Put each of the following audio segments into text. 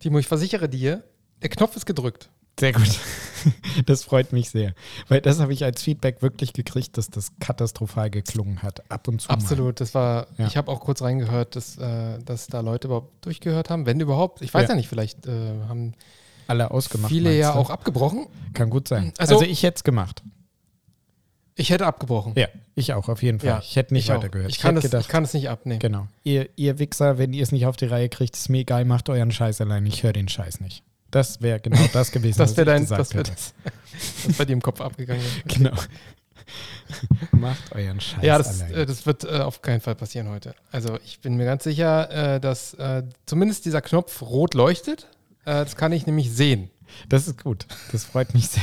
Timo, ich versichere dir, der Knopf ist gedrückt. Sehr gut. Das freut mich sehr. Weil das habe ich als Feedback wirklich gekriegt, dass das katastrophal geklungen hat. Ab und zu. Absolut. Mal. Das war, Ja. ich habe auch kurz reingehört, dass, äh, dass da Leute überhaupt durchgehört haben. Wenn überhaupt. Ich weiß ja, Ja. nicht, vielleicht äh, haben Alle ausgemacht. viele ja du? auch abgebrochen. Kann gut sein. Also- Also, ich hätte es gemacht. Ich hätte abgebrochen. Ja, ich auch, auf jeden Fall. Ja, ich hätte nicht ich weitergehört. Ich kann, hätte das, gedacht, ich kann es nicht abnehmen. genau. Ihr, ihr Wichser, wenn ihr es nicht auf die Reihe kriegt, ist mir egal, macht euren Scheiß allein. Ich höre den Scheiß nicht. Das wäre genau das gewesen, Das was wäre ich dein, gesagt das hätte. das, das bei dir im Kopf abgegangen. ist. Genau. Macht euren Scheiß Ja, das, allein. äh, das wird äh, auf keinen Fall passieren heute. Also ich bin mir ganz sicher, äh, dass äh, zumindest dieser Knopf rot leuchtet. Äh, das kann ich nämlich sehen. das ist gut. Das freut mich sehr.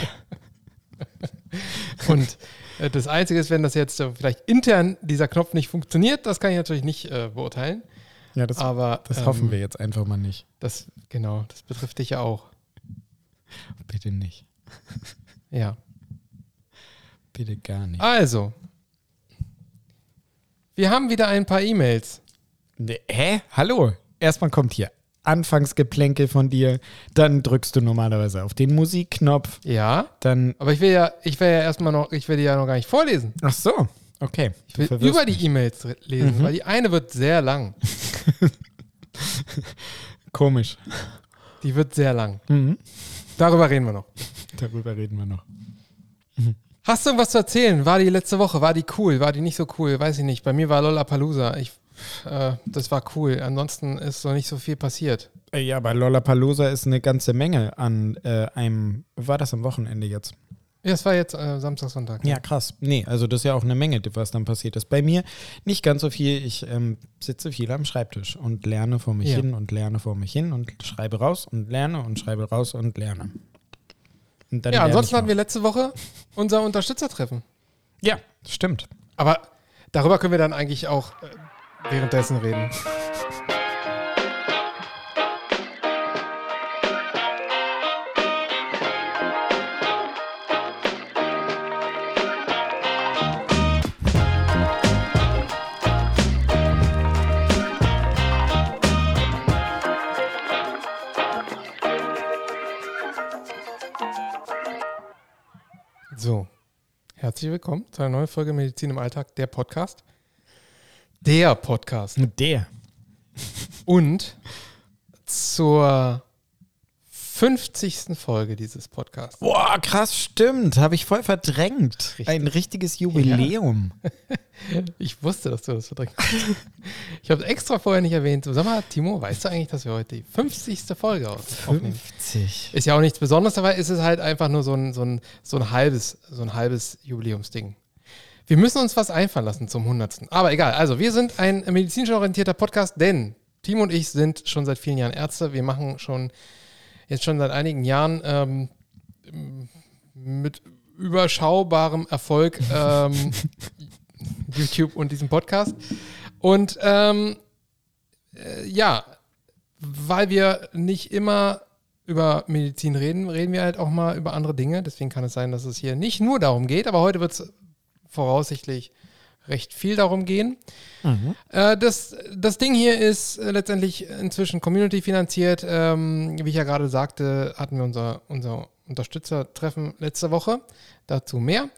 Und das Einzige ist, wenn das jetzt äh, vielleicht intern dieser Knopf nicht funktioniert, das kann ich natürlich nicht äh, beurteilen. Ja, das, Aber das ähm, hoffen wir jetzt einfach mal nicht. Das, genau, das betrifft dich ja auch. Bitte nicht. Ja. Bitte gar nicht. Also, wir haben wieder ein paar E-Mails. Nee, hä? Hallo? Erstmal kommt hier Anfangsgeplänkel von dir, dann drückst du normalerweise auf den Musikknopf, Ja, dann. aber ich will ja, ich will ja erstmal noch, ich will die ja noch gar nicht vorlesen. Ach so, okay. Ich will über die mich. E-Mails re- lesen, Mhm. weil die eine wird sehr lang. Komisch. Die wird sehr lang. Mhm. Darüber reden wir noch. Darüber reden wir noch. Hast du irgendwas zu erzählen? War die letzte Woche? War die cool? War die nicht so cool? Weiß ich nicht. Bei mir war Lollapalooza. Ich, äh, das war cool. Ansonsten ist so nicht so viel passiert. Äh, Ja, bei Lollapalooza ist eine ganze Menge an äh, einem. War das am Wochenende jetzt? Ja, es war jetzt äh, Samstag, Sonntag. Ja, krass. Nee, also das ist ja auch eine Menge, was dann passiert ist. Bei mir nicht ganz so viel. Ich ähm, sitze viel am Schreibtisch und lerne vor mich Ja. hin und lerne vor mich hin und schreibe raus und lerne und schreibe raus und lerne. Und Ja, lerne ansonsten hatten wir noch. letzte Woche unser Unterstützertreffen. Ja, stimmt. Aber darüber können wir dann eigentlich auch äh, währenddessen reden. So, herzlich willkommen zu einer neuen Folge Medizin im Alltag, der Podcast. Der Podcast. Der. Und zur 50. Folge dieses Podcasts. Boah, krass, stimmt. Habe ich voll verdrängt. Richtig. Ein richtiges Jubiläum. Ich wusste, dass du das verdrängt hast. Ich habe es extra vorher nicht erwähnt. Sag mal, Timo, weißt du eigentlich, dass wir heute die 50. Folge aus- aufnehmen? 50. Ist ja auch nichts Besonderes, dabei ist es halt einfach nur so ein, so ein, so ein halbes, so ein halbes Jubiläumsding. Wir müssen uns was einfallen lassen zum 100. Aber egal, also wir sind ein medizinisch orientierter Podcast, denn Timo und ich sind schon seit vielen Jahren Ärzte. Wir machen schon jetzt schon seit einigen Jahren ähm, mit überschaubarem Erfolg ähm, YouTube und diesen Podcast. Und ähm, äh, ja, weil wir nicht immer über Medizin reden, reden wir halt auch mal über andere Dinge. Deswegen kann es sein, dass es hier nicht nur darum geht, aber heute wird es voraussichtlich recht viel darum gehen. Mhm. Äh, das, das Ding hier ist äh, letztendlich inzwischen Community finanziert. Ähm, wie ich ja gerade sagte, hatten wir unser, unser Unterstützertreffen letzte Woche. Dazu mehr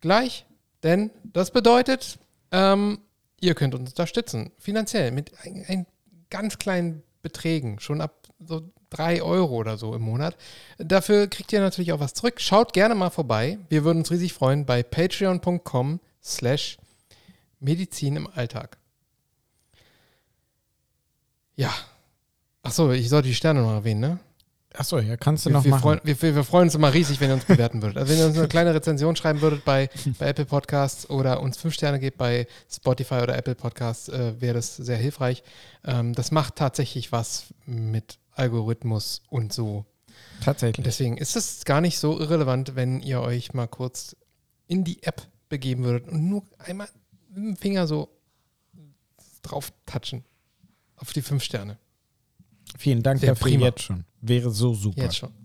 gleich, denn das bedeutet, ähm, ihr könnt uns unterstützen, finanziell, mit ein, ein ganz kleinen Beträgen, schon ab so drei Euro oder so im Monat. Dafür kriegt ihr natürlich auch was zurück. Schaut gerne mal vorbei. Wir würden uns riesig freuen bei patreon.com slash Medizin im Alltag. Ja. Achso, ich sollte die Sterne noch erwähnen, ne? Achso, ja, kannst du Wir, noch wir, machen. freuen, wir, wir wir freuen uns immer riesig, wenn ihr uns bewerten würdet. Also wenn ihr uns eine kleine Rezension schreiben würdet bei, bei Apple Podcasts oder uns fünf Sterne gebt bei Spotify oder Apple Podcasts, äh, wäre das sehr hilfreich. Ähm, das macht tatsächlich was mit Algorithmus und so. Tatsächlich. deswegen ist es gar nicht so irrelevant, wenn ihr euch mal kurz in die App begeben würdet und nur einmal mit dem Finger so drauf touchen. Auf die fünf Sterne. Vielen Dank Sehr dafür prima. jetzt schon. Wäre so super. Jetzt schon.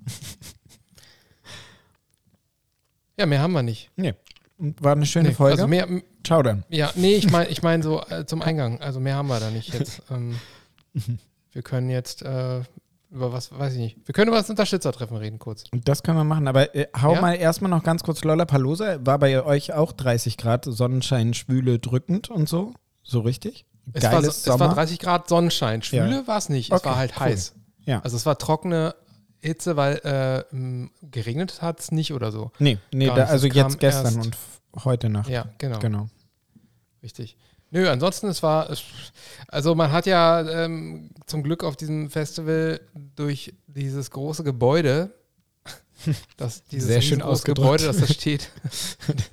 ja, mehr haben wir nicht. Nee. War eine schöne Nee, Folge. Also mehr, Ciao dann. ja, nee, ich meine ich mein so äh, zum Eingang. Also mehr haben wir da nicht jetzt. Ähm, wir können jetzt äh, über was, weiß ich nicht. Wir können über das Unterstützertreffen reden, kurz. Das können wir machen, aber äh, hau Ja? mal erstmal noch ganz kurz Lollapalooza. War bei euch auch 30 Grad, Sonnenschein, schwüle, drückend und so? So richtig? Es war, Geiles es Sommer? war 30 Grad Sonnenschein. Schwüle Ja. war es nicht. Okay, es war halt cool. heiß. ja. Also es war trockene Hitze, weil äh, geregnet hat es nicht oder so. Nee, nee da, also jetzt gestern und heute Nacht. Ja, genau. Genau. Richtig. Nö, ansonsten, es war, also man hat ja ähm, zum Glück auf diesem Festival durch dieses große Gebäude, das, dieses Sehr schön. Gebäude, das da steht,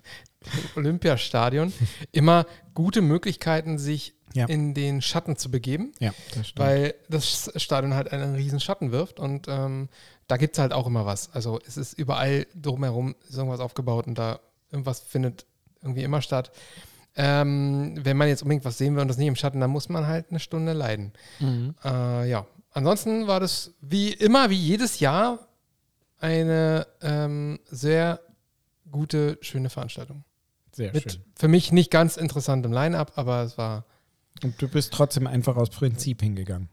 Olympiastadion, immer gute Möglichkeiten, sich Ja. in den Schatten zu begeben, Ja, das weil das Stadion halt einen riesen Schatten wirft und ähm, da gibt es halt auch immer was. Also es ist überall drumherum ist irgendwas aufgebaut und da irgendwas findet irgendwie immer statt. Ähm, wenn man jetzt unbedingt was sehen will und das nicht im Schatten, dann muss man halt eine Stunde leiden. Mhm. Äh, ja, ansonsten war das wie immer, wie jedes Jahr, eine ähm, sehr gute, schöne Veranstaltung. Sehr Mit schön. für mich nicht ganz interessantem Line-Up, aber es war, Und du bist trotzdem einfach aus Prinzip hingegangen.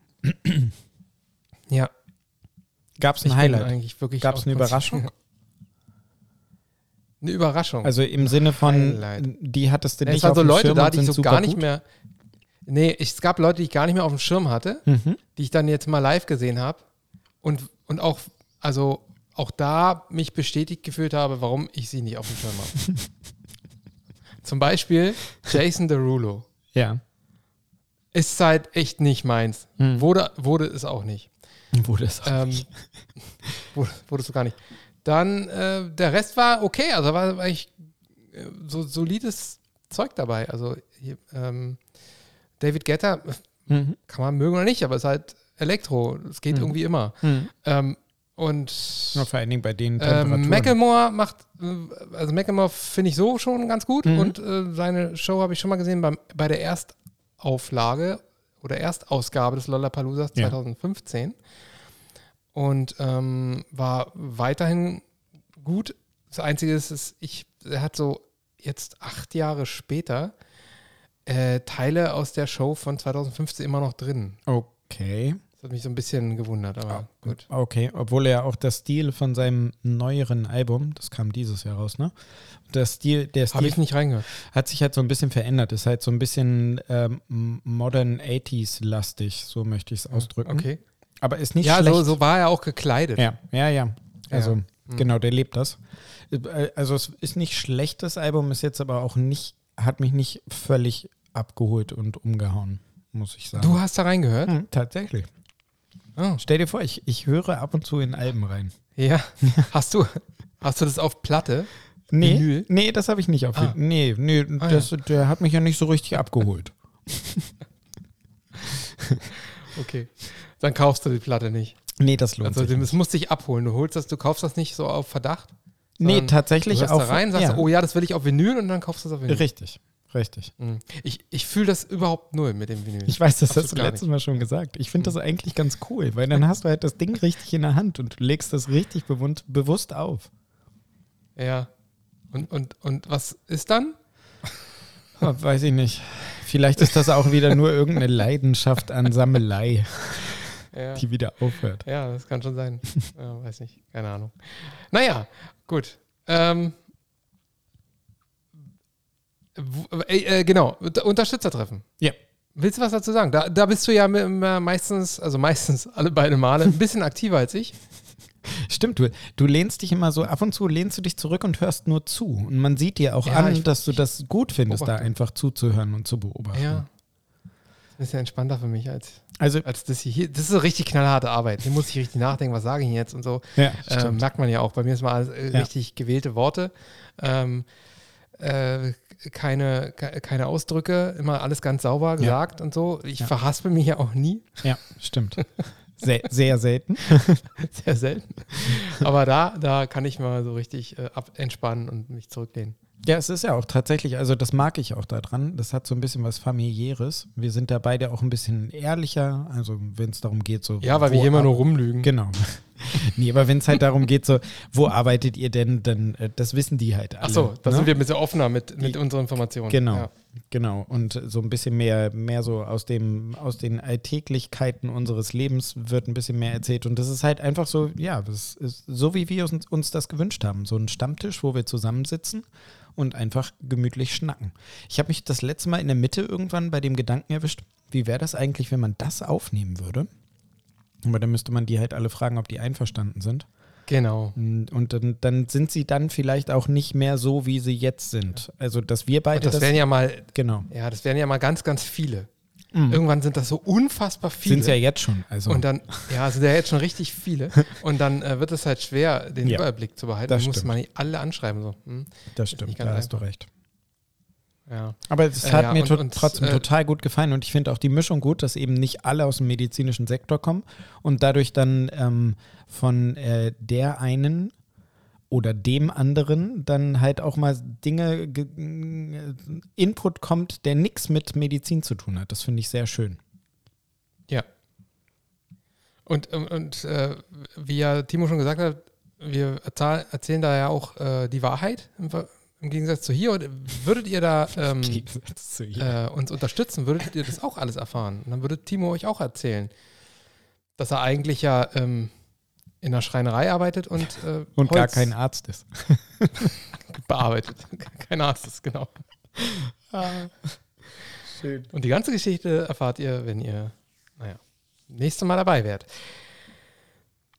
ja, Gab es ein ich Highlight? Gab es eine Überraschung? Eine Überraschung. Also im Sinne von, Highlight. die hattest du es nicht waren auf so dem Leute Schirm da, die ich so gar nicht gut? mehr. Nee, ich, es gab Leute, die ich gar nicht mehr auf dem Schirm hatte, Mhm. die ich dann jetzt mal live gesehen habe. Und, und auch, also auch da mich bestätigt gefühlt habe, warum ich sie nicht auf dem Schirm habe. Zum Beispiel Jason Derulo. Ja. Ist halt echt nicht meins. Mhm. Wurde, wurde es auch nicht. Wurde es auch Ähm, nicht. wurde, wurde es so gar nicht. Dann, äh, der Rest war okay, also war eigentlich äh, so solides Zeug dabei. Also hier, ähm, David Guetta Mhm. kann man mögen oder nicht, aber es ist halt Elektro. Es geht Mhm. irgendwie immer. Mhm. Ähm, und Ja, vor allen Dingen bei den Temperaturen. ähm, Macklemore macht, äh, also Macklemore finde ich so schon ganz gut Mhm. und äh, seine Show habe ich schon mal gesehen beim, bei der Erstauflage oder Erstausgabe des Lollapaloozas Ja. 2015 und ähm, war weiterhin gut. Das Einzige ist, ist ich, er hat so jetzt acht Jahre später äh, Teile aus der Show von 2015 immer noch drin. Okay. Das hat mich so ein bisschen gewundert, aber gut. Okay, obwohl er auch das Stil von seinem neueren Album, das kam dieses Jahr raus, ne? Der Stil, der Habe Stil ich nicht reingehört. hat sich halt so ein bisschen verändert. Ist halt so ein bisschen ähm, modern 80s-lastig, so möchte ich es ausdrücken. Okay. Aber ist nicht Ja, schlecht. so, so war er auch gekleidet. Ja, ja, ja. Also, Ja. genau, der lebt das. Äh, Also, es ist nicht schlecht, das Album, ist jetzt aber auch nicht, hat mich nicht völlig abgeholt und umgehauen, muss ich sagen. Du hast da reingehört? Hm, tatsächlich. Oh. Stell dir vor, ich, ich höre ab und zu in Alben rein. Ja. Hast du, hast du das auf Platte? Nee, Vinyl? nee das habe ich nicht auf. Ah. Nee, nee, Ah, das, der hat mich ja nicht so richtig abgeholt. Okay. Dann kaufst du die Platte nicht. Nee, das lohnt Also sich. das nicht. musst dich abholen. Du holst das, du kaufst das nicht so auf Verdacht. Nee, tatsächlich Du auch. da rein, sagst, ja, du, oh ja, das will ich auf Vinyl und dann kaufst du es auf Vinyl. Richtig, richtig. Mhm. Ich, ich fühle das überhaupt null mit dem Vinyl. Ich weiß, das Absolut hast du letztes Mal schon gesagt. Ich finde das eigentlich ganz cool, weil dann hast du halt das Ding richtig in der Hand und du legst das richtig bewund, bewusst auf. ja. Und, und, und was ist dann? Weiß ich nicht. Vielleicht ist das auch wieder nur irgendeine Leidenschaft an Sammelei, Ja. die wieder aufhört. Ja, das kann schon sein. ja, weiß nicht, keine Ahnung. Naja, gut. Ähm, äh, äh, genau, Unter- Unterstützertreffen. Ja. Willst du was dazu sagen? Da, da bist du ja me- me- meistens, also meistens alle beide Male, ein bisschen aktiver als ich. Stimmt, du, du lehnst dich immer so, ab und zu lehnst du dich zurück und hörst nur zu. Und man sieht dir auch Ja, an, ich- dass du das gut findest, da beobachte. einfach zuzuhören und zu beobachten. Ja. Ist bisschen entspannter für mich als, Also, als das hier. Das ist so richtig knallharte Arbeit. Hier muss ich richtig nachdenken, was sage ich jetzt und so. ja, stimmt. merkt man ja auch. Bei mir ist mal alles, äh, Ja. richtig gewählte Worte. Ähm, äh, keine, ke- keine Ausdrücke, immer alles ganz sauber gesagt und so. Ich Ja. verhaspel mich ja auch nie, ja, stimmt. Sehr, sehr selten. sehr selten. Aber da, da kann ich mal so richtig äh, ab entspannen und mich zurücklehnen. Ja, es ist ja auch tatsächlich, also das mag ich auch daran. Das hat so ein bisschen was familiäres. Wir sind da beide auch ein bisschen ehrlicher, also wenn es darum geht, so. Ja, weil wir hier immer nur rumlügen. Genau. nee, aber wenn es halt darum geht, so, wo arbeitet ihr denn, dann, äh, das wissen die halt alle. Ach so, da ne? sind wir ein bisschen offener mit, mit unseren Informationen. Genau, Ja. genau. Und so ein bisschen mehr, mehr so aus dem, aus den Alltäglichkeiten unseres Lebens wird ein bisschen mehr erzählt. Und das ist halt einfach so, ja, das ist so, wie wir uns, uns das gewünscht haben. So ein Stammtisch, wo wir zusammensitzen und einfach gemütlich schnacken. Ich habe mich das letzte Mal in der Mitte irgendwann bei dem Gedanken erwischt, wie wäre das eigentlich, wenn man das aufnehmen würde? Aber dann müsste man die halt alle fragen, ob die einverstanden sind. Genau. Und dann, dann sind sie dann vielleicht auch nicht mehr so, wie sie jetzt sind. Also, dass wir beide Und das wären ja mal, genau. ja, das wären ja mal ganz, ganz viele. Mhm. Irgendwann sind das so unfassbar viele. Sind es ja jetzt schon. Also, Und dann, ja, sind ja jetzt schon richtig viele. Und dann äh, wird es halt schwer, den Ja, Überblick zu behalten. das Dann muss man die alle anschreiben. So. Hm? das nicht stimmt, da hast du einfach. recht. Ja. Aber es Äh, hat ja, mir und- to und, trotzdem äh, total gut gefallen und ich finde auch die Mischung gut, dass eben nicht alle aus dem medizinischen Sektor kommen und dadurch dann ähm, von äh, der einen oder dem anderen dann halt auch mal Dinge, ge- äh, Input kommt, der nichts mit Medizin zu tun hat. Das finde ich sehr schön. Ja. Und, und, und äh, wie ja Timo schon gesagt hat, wir erzähl- erzählen da ja auch äh, die Wahrheit im, Gegensatz zu hier. Würdet ihr da ähm, äh, uns unterstützen, würdet ihr das auch alles erfahren. Und dann würde Timo euch auch erzählen, dass er eigentlich ja ähm, in der Schreinerei arbeitet und, äh, und gar Holz kein Arzt ist. bearbeitet. Kein Arzt ist, genau. Schön. Und die ganze Geschichte erfahrt ihr, wenn ihr, naja, nächstes Mal dabei wärt.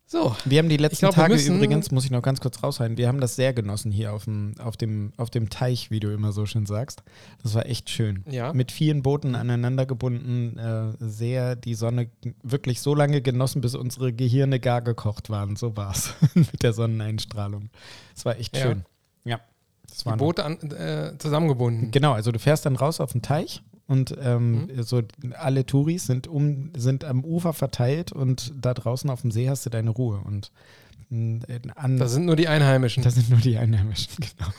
So, Wir haben die letzten glaub, Tage übrigens, muss ich noch ganz kurz raushalten, wir haben das sehr genossen hier auf dem, auf, dem, auf dem Teich, wie du immer so schön sagst. Das war echt schön. ja. Mit vielen Booten aneinander gebunden, äh, sehr die Sonne wirklich so lange genossen, bis unsere Gehirne gar gekocht waren. So war es mit der Sonneneinstrahlung. Es war echt Ja. schön. Ja. Das Die Boote an, äh, zusammengebunden. Genau, also du fährst dann raus auf den Teich und ähm, Mhm. so alle Touris sind um sind am Ufer verteilt und da draußen auf dem See hast du deine Ruhe und mh, an, Das sind nur die Einheimischen. das sind nur die Einheimischen, genau.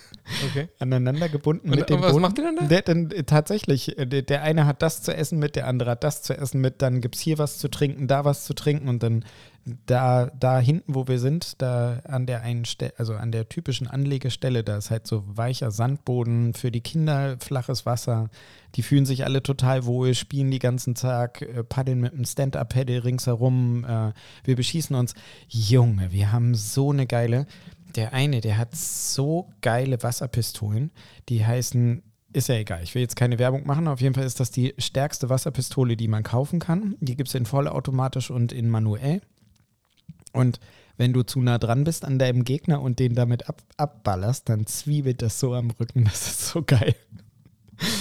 okay. Aneinander gebunden Und, mit den und was Booten. macht ihr dann da? Der, dann, äh, tatsächlich, äh, der, der eine hat das zu essen mit, der andere hat das zu essen mit, dann gibt es hier was zu trinken, da was zu trinken und dann da, da hinten, wo wir sind, da an der einen Stelle, also an der typischen Anlegestelle, da ist halt so weicher Sandboden für die Kinder, flaches Wasser. Die fühlen sich alle total wohl, spielen die ganzen Tag, äh, paddeln mit einem Stand-Up-Paddle ringsherum. Äh, wir beschießen uns. Junge, wir haben so eine geile. Der eine, der hat so geile Wasserpistolen, die heißen ist ja egal, ich will jetzt keine Werbung machen. Auf jeden Fall ist das die stärkste Wasserpistole, die man kaufen kann. Die gibt es in vollautomatisch und in manuell. Und wenn du zu nah dran bist an deinem Gegner und den damit ab, abballerst, dann zwiebelt das so am Rücken. Das ist so geil.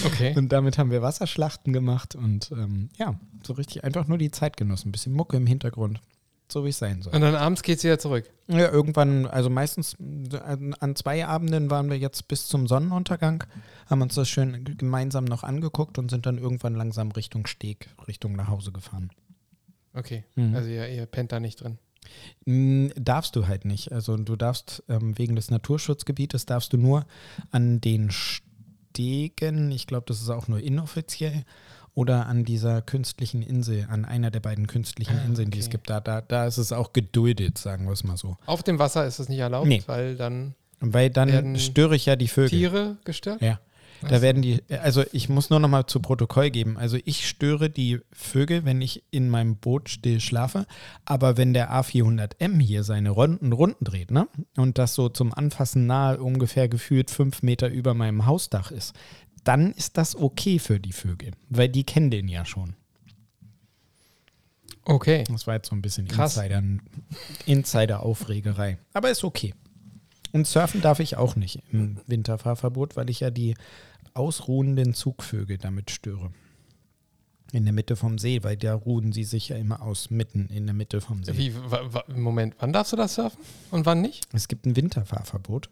Okay. Und damit haben wir Wasserschlachten gemacht und ähm, ja, so richtig einfach nur die Zeit genossen. Ein bisschen Mucke im Hintergrund. So wie es sein soll. Und dann abends geht's wieder zurück. Ja, irgendwann, also meistens an, zwei Abenden waren wir jetzt bis zum Sonnenuntergang, haben uns das schön gemeinsam noch angeguckt und sind dann irgendwann langsam Richtung Steg, Richtung nach Hause gefahren. Okay. Mhm. Also ihr, ihr pennt da nicht drin. Mm, Darfst du halt nicht. Also du darfst ähm, wegen des Naturschutzgebietes darfst du nur an den Stegen, ich glaube, das ist auch nur inoffiziell, oder an dieser künstlichen Insel, an einer der beiden künstlichen Ah, Inseln, die es okay. gibt. Da, da, da ist es auch geduldet, sagen wir es mal so. Auf dem Wasser ist es nicht erlaubt, Nee. weil dann Weil dann störe ich ja die Vögel. Tiere gestört. Ja. Da werden die, also ich muss nur noch mal zu Protokoll geben. Also ich störe die Vögel, wenn ich in meinem Boot still schlafe. Aber wenn der A400M hier seine Runden, Runden dreht, ne? Und das so zum Anfassen nahe ungefähr gefühlt fünf Meter über meinem Hausdach ist, dann ist das okay für die Vögel. Weil die kennen den ja schon. Okay. Das war jetzt so ein bisschen Krass. Insider, Insider-Aufregerei. Aber ist okay. Und surfen darf ich auch nicht im Winterfahrverbot, weil ich ja die ausruhenden Zugvögel damit störe. In der Mitte vom See, weil da ruhen sie sich ja immer aus, mitten in der Mitte vom See. Wie, Moment, wann darfst du das surfen und wann nicht? Es gibt ein Winterfahrverbot.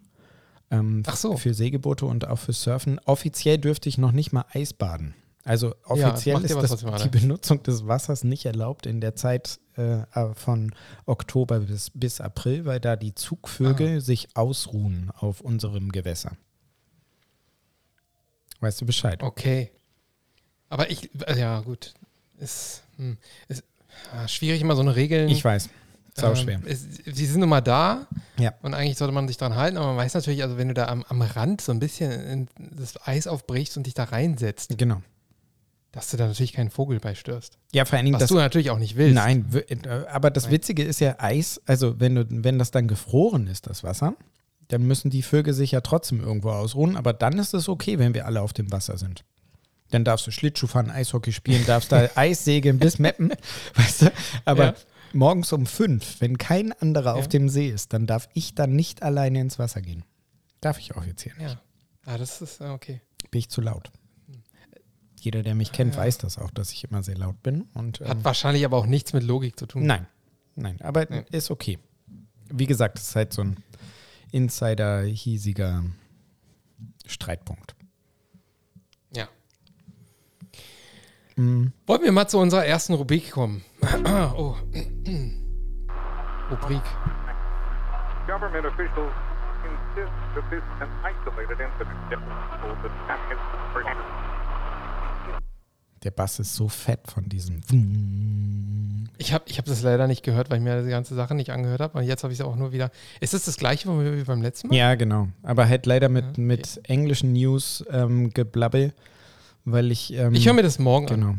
Ähm, Ach so. Für Segelboote und auch für Surfen. Offiziell dürfte ich noch nicht mal Eisbaden. Also Ja, offiziell ihr ist was, das, die. Benutzung des Wassers nicht erlaubt in der Zeit äh, äh, von Oktober bis, bis April, weil da die Zugvögel Ah. sich ausruhen auf unserem Gewässer. Weißt du Bescheid? Okay. Aber ich, äh, ja gut, ist, hm, ist ah, schwierig immer so eine Regeln. Ich weiß. Sau schwer. Ähm, es, sie sind nun mal da Ja. und eigentlich sollte man sich dran halten, aber man weiß natürlich, also wenn du da am, am Rand so ein bisschen in das Eis aufbrichst und dich da reinsetzt, Genau. dass du da natürlich keinen Vogel beistörst. Ja, vor allen Dingen Was das. du natürlich auch nicht willst. Nein, äh, aber das Nein. Witzige ist ja Eis, also wenn du, wenn das dann gefroren ist, das Wasser, dann müssen die Vögel sich ja trotzdem irgendwo ausruhen, aber dann ist es okay, wenn wir alle auf dem Wasser sind. Dann darfst du Schlittschuh fahren, Eishockey spielen, darfst da Eissegeln bis Meppen, weißt du? Aber Ja. morgens um fünf, wenn kein anderer auf Ja. dem See ist, dann darf ich dann nicht alleine ins Wasser gehen. Darf ich auch jetzt hier nicht. Ja. Ah, das ist äh, okay. Bin ich zu laut. Jeder, der mich kennt, weiß das auch, dass ich immer sehr laut bin. Und, Hat ähm, wahrscheinlich aber auch nichts mit Logik zu tun. Nein, nein, aber Nee. ist okay. Wie gesagt, es ist halt so ein Insider-hiesiger Streitpunkt. Ja. Mhm. Wollen wir mal zu unserer ersten Rubrik kommen? oh. Rubrik. Government officials insist that this is an isolated incident. Der Bass ist so fett von diesem. Ich habe ich hab das leider nicht gehört, weil ich mir die ganze Sache nicht angehört habe. Und jetzt habe ich es auch nur wieder. Ist das das gleiche wie beim letzten Mal? Ja, genau. Aber halt leider mit, Ja, okay. mit englischen News ähm, geblabbel, weil ich. Ähm, Ich höre mir das morgen an. Genau.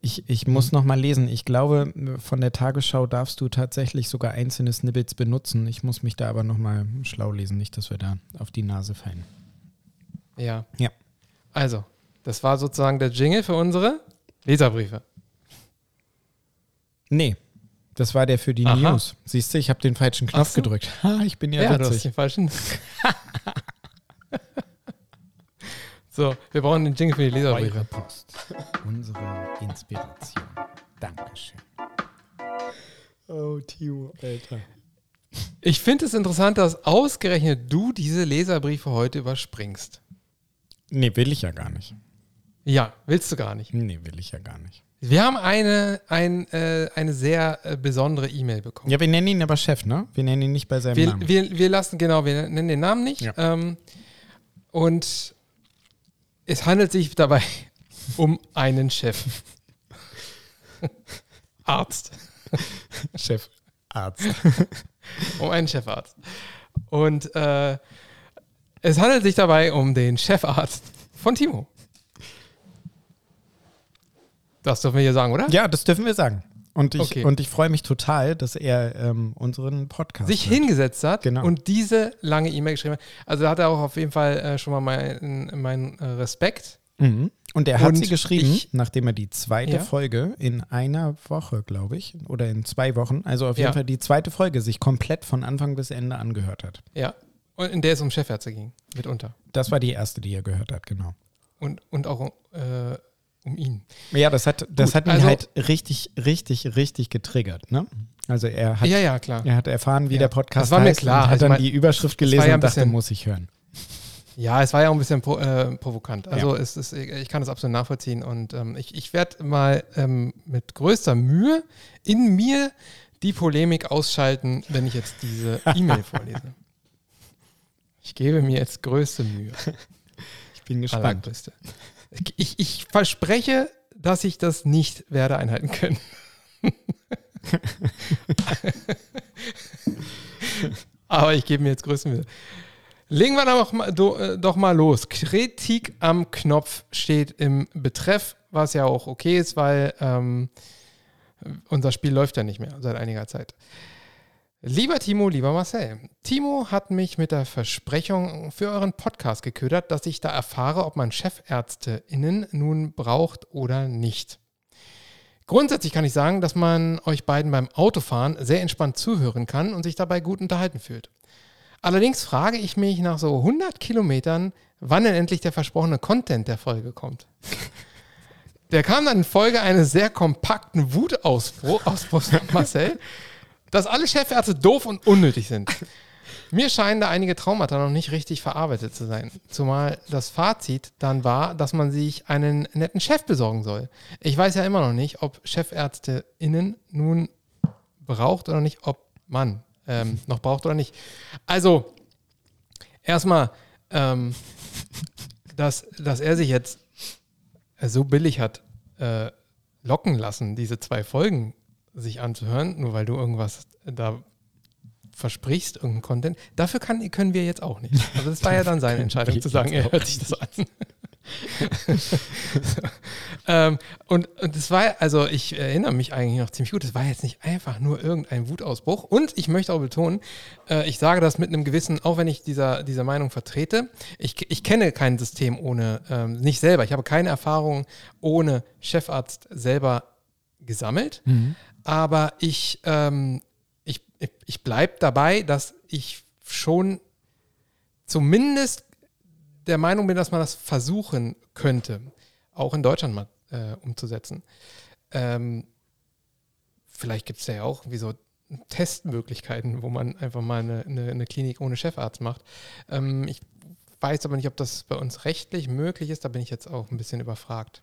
Ich, ich muss noch mal lesen. Ich glaube, von der Tagesschau darfst du tatsächlich sogar einzelne Snippets benutzen. Ich muss mich da aber noch mal schlau lesen, nicht, dass wir da auf die Nase fallen. Ja. Ja. Also, das war sozusagen der Jingle für unsere Leserbriefe. Nee, das war der für die Aha. News. Siehst du, ich habe den falschen Knopf so. gedrückt. Ha, ich bin ja, Ja, du hast witzig. den falschen. so, wir brauchen den Jingle für die Eure Leserbriefe. Post. Unsere Inspiration. Dankeschön. Oh, Tio, Alter. Ich finde es interessant, dass ausgerechnet du diese Leserbriefe heute überspringst. Nee, will ich ja gar nicht. Ja, willst du gar nicht. Nee, will ich ja gar nicht. Wir haben eine, ein, äh, eine sehr äh, besondere E-Mail bekommen. Ja, wir nennen ihn aber Chef, ne? Wir nennen ihn nicht bei seinem wir, Namen. wir, wir lassen, genau, wir nennen den Namen nicht. Ja. Ähm, und es handelt sich dabei um einen Chef. Arzt. Chef. Arzt. Um einen Chefarzt. Und äh, es handelt sich dabei um den Chefarzt von Timo. Das dürfen wir hier sagen, oder? Ja, das dürfen wir sagen. Und ich, Okay. und ich freue mich total, dass er ähm, unseren Podcast sich hört. hingesetzt hat Genau. und diese lange E-Mail geschrieben hat. Also da hat er auch auf jeden Fall äh, schon mal meinen meinen, äh, Respekt. Mhm. Und er hat Und sie geschrieben, ich- nachdem er die zweite Ja. Folge in einer Woche, glaube ich, oder in zwei Wochen, also auf jeden Ja. Fall die zweite Folge sich komplett von Anfang bis Ende angehört hat. Ja. Und in der es um Chefärzte ging, mitunter. Das war die erste, die er gehört hat, genau. Und, und auch äh, um ihn. Ja, das hat, das Gut, hat ihn also- halt richtig, richtig, richtig getriggert, ne? Also er hat, ja, ja, klar. er hat erfahren, wie Ja. der Podcast Das war mir heißt klar. und hat Also dann mein- die Überschrift gelesen ja und dachte, bisschen- muss ich hören. Ja, es war ja auch ein bisschen pro, äh, provokant. Also es ist, ich kann das absolut nachvollziehen. Und ähm, ich, ich werde mal ähm, mit größter Mühe in mir die Polemik ausschalten, wenn ich jetzt diese E-Mail vorlese. Ich gebe mir jetzt größte Mühe. Ich bin gespannt. Ich, ich verspreche, dass ich das nicht werde einhalten können. Aber ich gebe mir jetzt Mühe. Legen wir doch mal, do, äh, doch mal los. Kritik am Knopf steht im Betreff, was ja auch okay ist, weil ähm, unser Spiel läuft ja nicht mehr seit einiger Zeit. Lieber Timo, lieber Marcel, Timo hat mich mit der Versprechung für euren Podcast geködert, dass ich da erfahre, ob man ChefärztInnen nun braucht oder nicht. Grundsätzlich kann ich sagen, dass man euch beiden beim Autofahren sehr entspannt zuhören kann und sich dabei gut unterhalten fühlt. Allerdings frage ich mich nach so 100 Kilometern, wann denn endlich der versprochene Content der Folge kommt. Der kam dann in Folge eines sehr kompakten Wutausbruchs Marcel, dass alle Chefärzte doof und unnötig sind. Mir scheinen da einige Traumata noch nicht richtig verarbeitet zu sein. Zumal das Fazit dann war, dass man sich einen netten Chef besorgen soll. Ich weiß ja immer noch nicht, ob ChefärzteInnen nun braucht oder nicht, ob man ähm, noch braucht oder nicht. Also, erstmal, ähm, dass, dass er sich jetzt so billig hat äh, locken lassen, diese zwei Folgen sich anzuhören, nur weil du irgendwas da versprichst, irgendeinen Content. Dafür kann, können wir jetzt auch nicht. Also das war ja dann seine Entscheidung zu sagen, er hört sich das an. ähm, und, und das war, also ich erinnere mich eigentlich noch ziemlich gut, das war jetzt nicht einfach nur irgendein Wutausbruch. Und ich möchte auch betonen, äh, ich sage das mit einem gewissen, auch wenn ich dieser, dieser Meinung vertrete, ich, ich kenne kein System ohne, ähm, nicht selber, ich habe keine Erfahrung ohne Chefarzt selber gesammelt, aber ich, ähm, ich, ich, bleibe dabei, dass ich schon zumindest der Meinung bin, dass man das versuchen könnte, auch in Deutschland mal äh, umzusetzen. Ähm, vielleicht gibt es ja auch wie so Testmöglichkeiten, wo man einfach mal eine, eine, eine Klinik ohne Chefarzt macht. Ähm, ich weiß aber nicht, ob das bei uns rechtlich möglich ist. Da bin ich jetzt auch ein bisschen überfragt.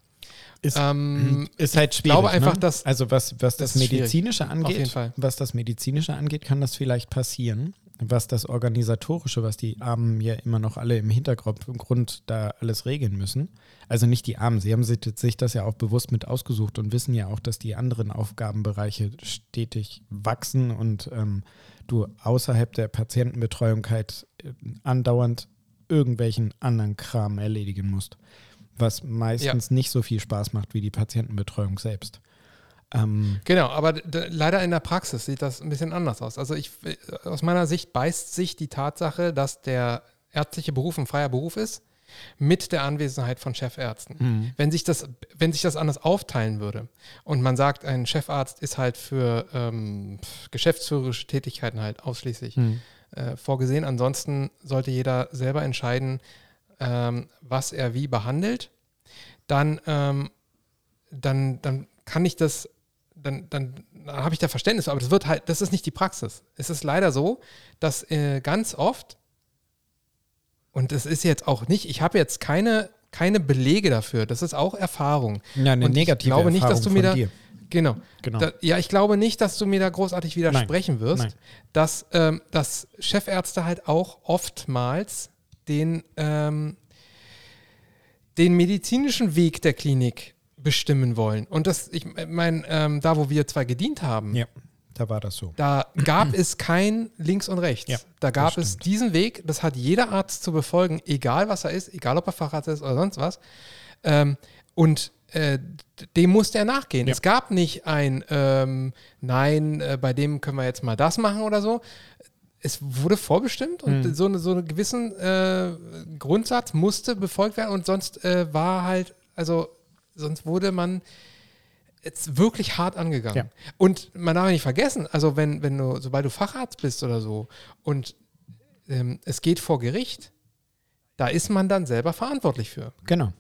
Ist, Ähm, ist halt ich schwierig. glaube einfach, ne? dass- also was, was das, das. Medizinische angeht, was das Medizinische angeht, kann das vielleicht passieren. Was das Organisatorische, was die Armen ja immer noch alle im Hintergrund da alles regeln müssen. Also nicht die Armen, sie haben sich, sich das ja auch bewusst mit ausgesucht und wissen ja auch, dass die anderen Aufgabenbereiche stetig wachsen und ähm, du außerhalb der Patientenbetreuung halt äh, andauernd irgendwelchen anderen Kram erledigen musst. Was meistens nicht so viel Spaß macht wie die Patientenbetreuung selbst. Ähm, Genau, aber leider in der Praxis sieht das ein bisschen anders aus. Also ich, äh, aus meiner Sicht beißt sich die Tatsache, dass der ärztliche Beruf ein freier Beruf ist, mit der Anwesenheit von Chefärzten. Wenn, sich das, wenn sich das anders aufteilen würde und man sagt, ein Chefarzt ist halt für ähm, geschäftsführerische Tätigkeiten halt ausschließlich äh, vorgesehen. Ansonsten sollte jeder selber entscheiden, ähm, was er wie behandelt. Dann, ähm, dann, dann kann ich das, dann, dann, dann habe ich da Verständnis, aber das wird halt, das ist nicht die Praxis. Es ist leider so, dass äh, ganz oft, und es ist jetzt auch nicht, ich habe jetzt keine, keine Belege dafür, das ist auch Erfahrung. ja, eine Und ich negative glaube nicht, dass Erfahrung du mir da, dir. Genau. Genau. Da, ja, ich glaube nicht, dass du mir da großartig widersprechen wirst, Nein. dass, ähm, dass Chefärzte halt auch oftmals den, ähm, den medizinischen Weg der Klinik bestimmen wollen. Und das, ich meine, ähm, da wo wir zwei gedient haben, Ja, da war das so. da gab es kein links und rechts. Ja, da gab es diesen Weg, das hat jeder Arzt zu befolgen, egal was er ist, egal ob er Facharzt ist oder sonst was. Ähm, und äh, dem musste er nachgehen. Ja. Es gab nicht ein Ähm, Nein, äh, bei dem können wir jetzt mal das machen oder so. Es wurde vorbestimmt und Hm. so, eine, so einen gewissen äh, Grundsatz musste befolgt werden und sonst äh, war halt, also sonst wurde man jetzt wirklich hart angegangen. Ja. Und man darf nicht vergessen, also wenn, wenn du, sobald du Facharzt bist oder so und ähm, es geht vor Gericht, da ist man dann selber verantwortlich für. Genau.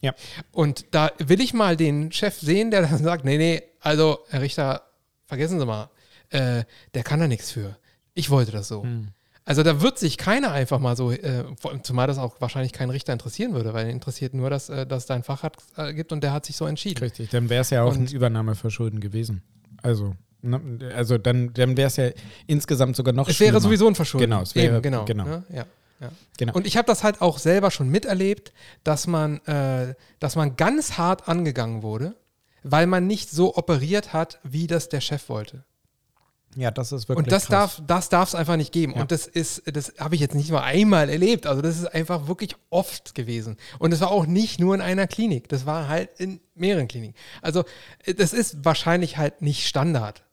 Ja. Und da will ich mal den Chef sehen, der dann sagt, nee, nee, also Herr Richter, vergessen Sie mal, äh, der kann da nichts für. Ich wollte das so. Hm. Also da wird sich keiner einfach mal so, äh, zumal das auch wahrscheinlich keinen Richter interessieren würde, weil ihn interessiert nur, dass, äh, dass es da einen Facharzt äh, gibt und der hat sich so entschieden. Richtig, dann wäre es ja auch ein Und- Übernahmeverschulden gewesen. Also, ne, also dann, dann wäre es ja insgesamt sogar noch Es wäre schlimmer. sowieso ein Verschulden. Genau, es wäre- Eben, genau. genau. Ne? Ja, ja. Genau. Und ich habe das halt auch selber schon miterlebt, dass man, äh, dass man ganz hart angegangen wurde, weil man nicht so operiert hat, wie das der Chef wollte. Ja, das ist wirklich Und das krass. darf, das darf es einfach nicht geben. Ja. Und das ist, das habe ich jetzt nicht nur einmal erlebt. Also das ist einfach wirklich oft gewesen. Und es war auch nicht nur in einer Klinik. Das war halt in mehreren Kliniken. Also äh, das ist wahrscheinlich halt nicht Standard.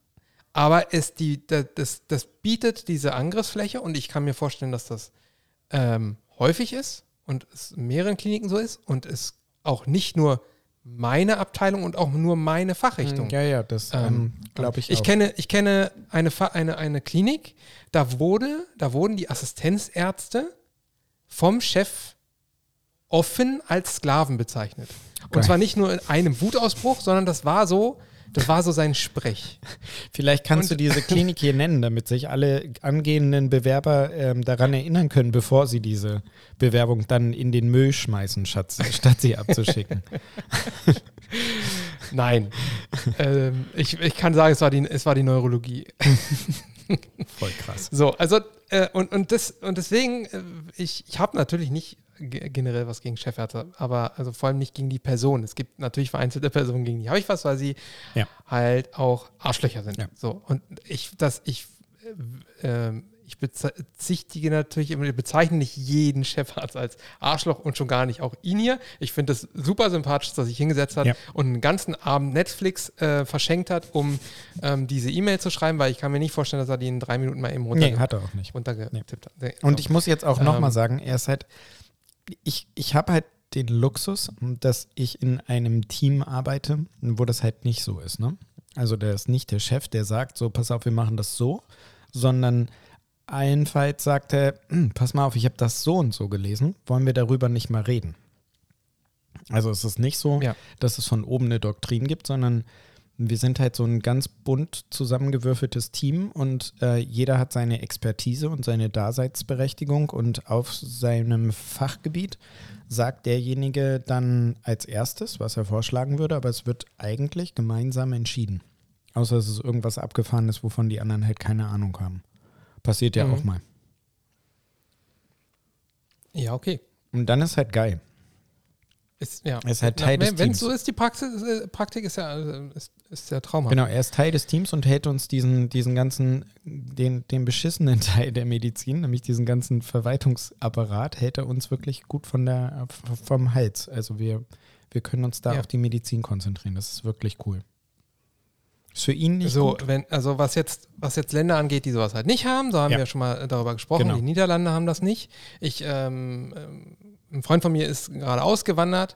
Aber es die, da- das, das bietet diese Angriffsfläche und ich kann mir vorstellen, dass das ähm, häufig ist und es in mehreren Kliniken so ist und es auch nicht nur meine Abteilung und auch nur meine Fachrichtung. Ja, ja, das Ähm, ähm, glaube ich Ich auch. kenne, ich kenne eine, eine, eine Klinik, da wurde, da wurden die Assistenzärzte vom Chef offen als Sklaven bezeichnet. Und Geil. zwar nicht nur in einem Wutausbruch, sondern das war so, das war so sein Sprech. Vielleicht kannst du Und- diese Klinik hier nennen, damit sich alle angehenden Bewerber ähm, daran erinnern können, bevor sie diese Bewerbung dann in den Müll schmeißen, statt, statt sie abzuschicken. Nein. ähm, ich, ich kann sagen, es war die, es war die Neurologie. Voll krass. So, also, äh, und, und, das, und deswegen, äh, ich, ich habe natürlich nicht generell was gegen Chefärzte, aber also vor allem nicht gegen die Person. Es gibt natürlich vereinzelte Personen, gegen die habe ich was, weil sie Ja. halt auch Arschlöcher sind. Ja. So und ich, das ich äh, ähm, ich bezichtige natürlich, immer- ich bezeichne nicht jeden Chefarzt als Arschloch und schon gar nicht auch ihn hier. Ich finde es super sympathisch, dass er sich hingesetzt hat Ja. und einen ganzen Abend Netflix äh, verschenkt hat, um ähm, diese E-Mail zu schreiben, weil ich kann mir nicht vorstellen, dass er die in drei Minuten mal eben runter Nee, hat er auch nicht. runtergetippt hat. Nee, Und ich muss jetzt auch nochmal Ähm. sagen, er ist halt, ich, ich habe halt den Luxus, dass ich in einem Team arbeite, wo das halt nicht so ist. Ne? Also der ist nicht der Chef, der sagt, so, pass auf, wir machen das so, sondern allenfalls sagt er, "Hm, pass mal auf, ich habe das so und so gelesen, wollen wir darüber nicht mal reden. Also es ist nicht so, Ja. dass es von oben eine Doktrin gibt, sondern wir sind halt so ein ganz bunt zusammengewürfeltes Team und äh, jeder hat seine Expertise und seine Daseinsberechtigung und auf seinem Fachgebiet sagt derjenige dann als erstes, was er vorschlagen würde, aber es wird eigentlich gemeinsam entschieden. Außer es ist irgendwas Abgefahrenes, wovon die anderen halt keine Ahnung haben. Passiert ja Mhm. auch mal. ja, okay. Und dann ist halt geil. Ist, ja. Ist halt Teil Na, des wenn, wenn Teams. so ist, die Praxis, äh, Praktik ist ja, äh, ist, ist ja traumhaft. Genau, er ist Teil des Teams und hält uns diesen, diesen ganzen, den, den beschissenen Teil der Medizin, nämlich diesen ganzen Verwaltungsapparat, hält er uns wirklich gut von der, vom Hals. Also wir, wir können uns da Ja. auf die Medizin konzentrieren. Das ist wirklich cool. Ist für ihn nicht so, gut. wenn, also was jetzt, was jetzt Länder angeht, die sowas halt nicht haben, so haben Ja. wir schon mal darüber gesprochen. Genau. Die Niederlande haben das nicht. Ich, ähm, ähm, ein Freund von mir ist gerade ausgewandert,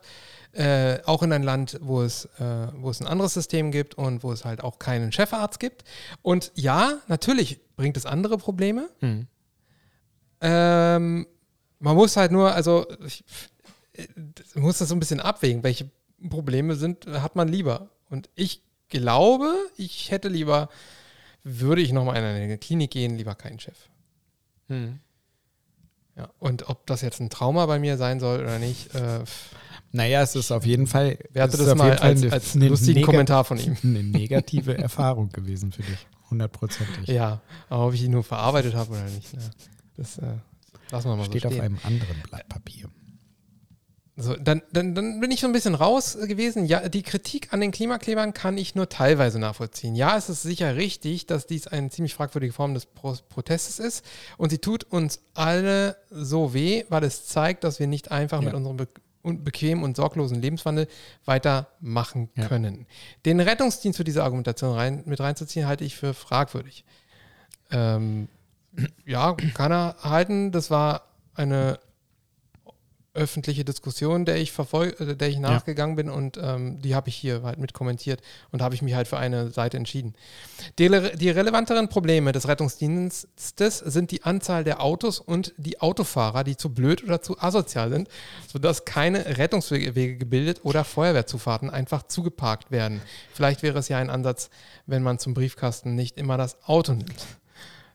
äh, auch in ein Land, wo es, äh, wo es ein anderes System gibt und wo es halt auch keinen Chefarzt gibt. Und ja, natürlich bringt es andere Probleme. Hm. Ähm, man muss halt nur, also ich, äh, man muss das so ein bisschen abwägen, welche Probleme sind, hat man lieber. Und ich glaube, ich hätte lieber, würde ich nochmal in eine Klinik gehen, lieber keinen Chef. Ja, und ob das jetzt ein Trauma bei mir sein soll oder nicht, äh, Naja, es ist auf jeden Fall. werte das auf mal als, eine- als eine lustigen Kommentar von ihm. Eine negative Erfahrung gewesen für dich. Hundertprozentig. Ja, aber ob ich ihn nur verarbeitet habe oder nicht, ne? das äh, lassen wir mal Steht so auf stehen. einem anderen Blatt Papier. So, dann, dann, dann bin ich so ein bisschen raus gewesen. Ja, die Kritik an den Klimaklebern kann ich nur teilweise nachvollziehen. Ja, es ist sicher richtig, dass dies eine ziemlich fragwürdige Form des Pro Protestes ist. Und sie tut uns alle so weh, weil es zeigt, dass wir nicht einfach Ja. mit unserem be und bequemen und sorglosen Lebenswandel weitermachen Ja. können. Den Rettungsdienst für diese Argumentation rein, mit reinzuziehen, halte ich für fragwürdig. Ähm, ja, kann er halten. Das war eine öffentliche Diskussion, der ich verfolgt, äh, der ich nachgegangen bin und ähm, die habe ich hier halt mit kommentiert und habe ich mich halt für eine Seite entschieden. Die, die relevanteren Probleme des Rettungsdienstes sind die Anzahl der Autos und die Autofahrer, die zu blöd oder zu asozial sind, sodass keine Rettungswege gebildet oder Feuerwehrzufahrten einfach zugeparkt werden. Vielleicht wäre es ja ein Ansatz, wenn man zum Briefkasten nicht immer das Auto nimmt.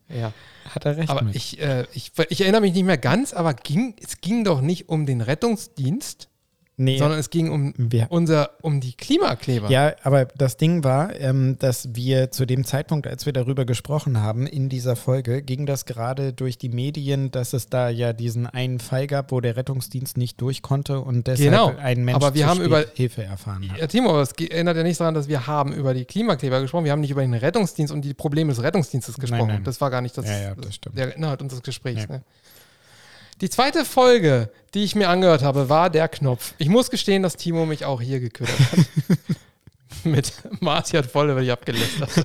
Ja. Hat er recht Aber ich, äh, ich, ich erinnere mich nicht mehr ganz, aber ging, es ging doch nicht um den Rettungsdienst, nee, sondern es ging um wir, unser, um die Klimakleber. Ja, aber das Ding war, ähm, dass wir zu dem Zeitpunkt, als wir darüber gesprochen haben, in dieser Folge, ging das gerade durch die Medien, dass es da ja diesen einen Fall gab, wo der Rettungsdienst nicht durch konnte und deshalb Genau, ein Mensch aber wir haben über- Hilfe erfahren hat. Ja, Timo, aber es erinnert ja nicht daran, dass wir haben über die Klimakleber gesprochen, wir haben nicht über den Rettungsdienst und die Probleme des Rettungsdienstes gesprochen. nein. Das war gar nicht das, Ja, ja, das stimmt. der Inhalt unseres Gesprächs. Ja. Ne? Die zweite Folge, die ich mir angehört habe, war der Knopf. Ich muss gestehen, dass Timo mich auch hier geködert hat. Mit Marci hat voll über die abgelästert.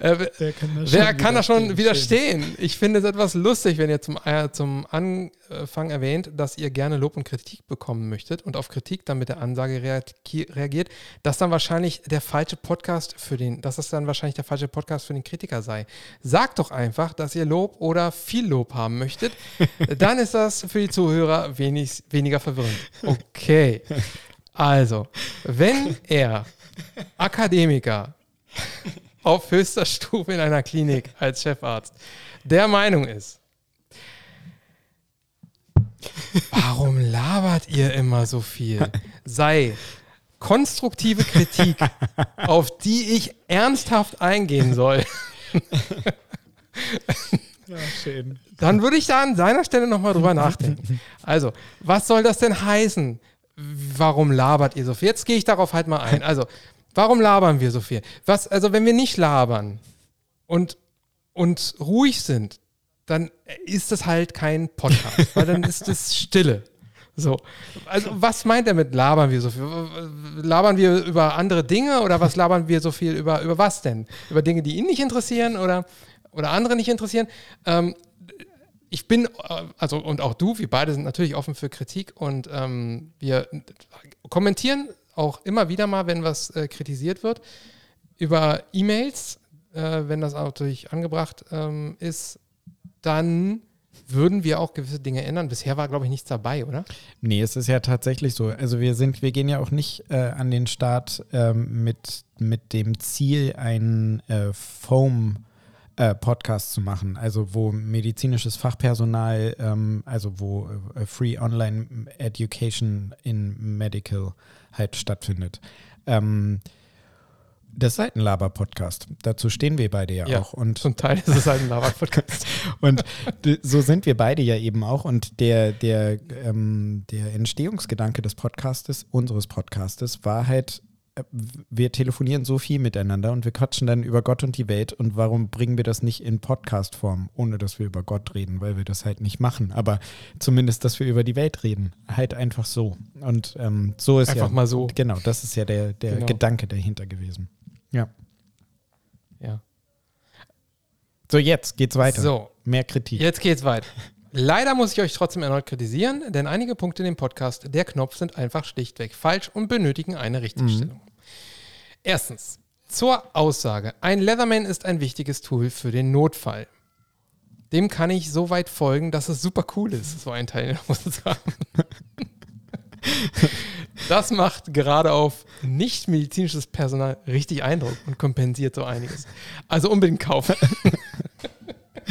Äh, Wer kann da Wer kann da schon widerstehen? Ich finde es etwas lustig, wenn ihr zum, äh, zum Anfang erwähnt, dass ihr gerne Lob und Kritik bekommen möchtet und auf Kritik dann mit der Ansage reagi- reagiert, dass dann wahrscheinlich der falsche Podcast für den, dass das dann wahrscheinlich der falsche Podcast für den Kritiker sei. Sagt doch einfach, dass ihr Lob oder viel Lob haben möchtet. Dann ist das für die Zuhörer wenig, weniger verwirrend. Okay. Also, wenn er Akademiker auf höchster Stufe in einer Klinik als Chefarzt der Meinung ist, warum labert ihr immer so viel? Sei konstruktive Kritik, auf die ich ernsthaft eingehen soll. schön. Dann würde ich da an seiner Stelle nochmal drüber nachdenken. Also, was soll das denn heißen? Warum labert ihr so viel? Jetzt gehe ich darauf halt mal ein. Also, warum labern wir so viel? Was, also, wenn wir nicht labern und, und ruhig sind, dann ist das halt kein Podcast, weil dann ist es Stille. So. Also, was meint er mit labern wir so viel? Labern wir über andere Dinge oder was labern wir so viel über, über was denn? Über Dinge, die ihn nicht interessieren oder, oder andere nicht interessieren? Ähm, ich bin, äh, also und auch du, wir beide sind natürlich offen für Kritik und ähm, wir kommentieren auch immer wieder mal, wenn was äh, kritisiert wird, über E-Mails, äh, wenn das natürlich angebracht ähm, ist, dann würden wir auch gewisse Dinge ändern. Bisher war, glaube ich, nichts dabei, oder? Nee, es ist ja tatsächlich so. Also wir sind, wir gehen ja auch nicht äh, an den Start ähm, mit, mit dem Ziel, einen äh, Foam äh, Podcast zu machen, also wo medizinisches Fachpersonal, ähm, also wo äh, Free Online Education in Medical halt stattfindet. Ähm, das ist halt ein Laber-Podcast. Dazu stehen wir beide ja, Ja, auch. Und Zum Teil ist es ein Laber-Podcast. und so sind wir beide ja eben auch. Und der, der, ähm, der Entstehungsgedanke des Podcastes, unseres Podcastes, war halt, wir telefonieren so viel miteinander und wir quatschen dann über Gott und die Welt. Und warum bringen wir das nicht in Podcast-Form, ohne dass wir über Gott reden, weil wir das halt nicht machen. Aber zumindest, dass wir über die Welt reden. Halt einfach so. Und ähm, so ist ja. Einfach mal so. Genau, das ist ja der, der Genau. Gedanke dahinter gewesen. Ja. Ja. So, jetzt geht's weiter. So, Mehr Kritik. jetzt geht's weiter. Leider muss ich euch trotzdem erneut kritisieren, denn einige Punkte in dem Podcast, der Knopf, sind einfach schlichtweg falsch und benötigen eine Richtigstellung. Erstens, zur Aussage. Ein Leatherman ist ein wichtiges Tool für den Notfall. Dem kann ich so weit folgen, dass es super cool ist, so ein Teil zu haben. Das macht gerade auf nicht medizinisches Personal richtig Eindruck und kompensiert so einiges. Also unbedingt kaufen.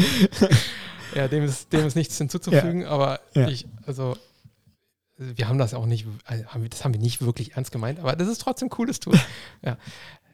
ja, dem ist, dem ist nichts hinzuzufügen, aber Ja. ich, also, wir haben das auch nicht, haben wir, das haben wir nicht wirklich ernst gemeint, aber das ist trotzdem ein cooles Tool. ja.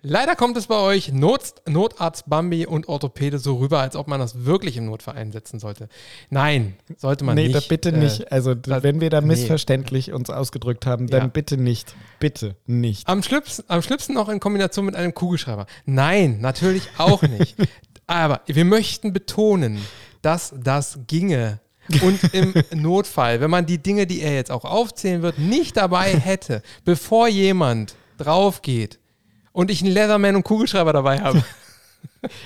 Leider kommt es bei euch Not, Notarzt Bambi und Orthopäde so rüber, als ob man das wirklich im Notfall einsetzen sollte. Nein, sollte man nee, nicht. da bitte Äh, nicht. Also, d- da- wenn wir da nee. missverständlich uns ausgedrückt haben, dann Ja. bitte nicht. Bitte nicht. Am schlimmsten, am schlimmsten noch in Kombination mit einem Kugelschreiber. Nein, natürlich auch nicht. Aber wir möchten betonen, dass das ginge. Und im Notfall, wenn man die Dinge, die er jetzt auch aufzählen wird, nicht dabei hätte, bevor jemand drauf geht und ich einen Leatherman und Kugelschreiber dabei habe,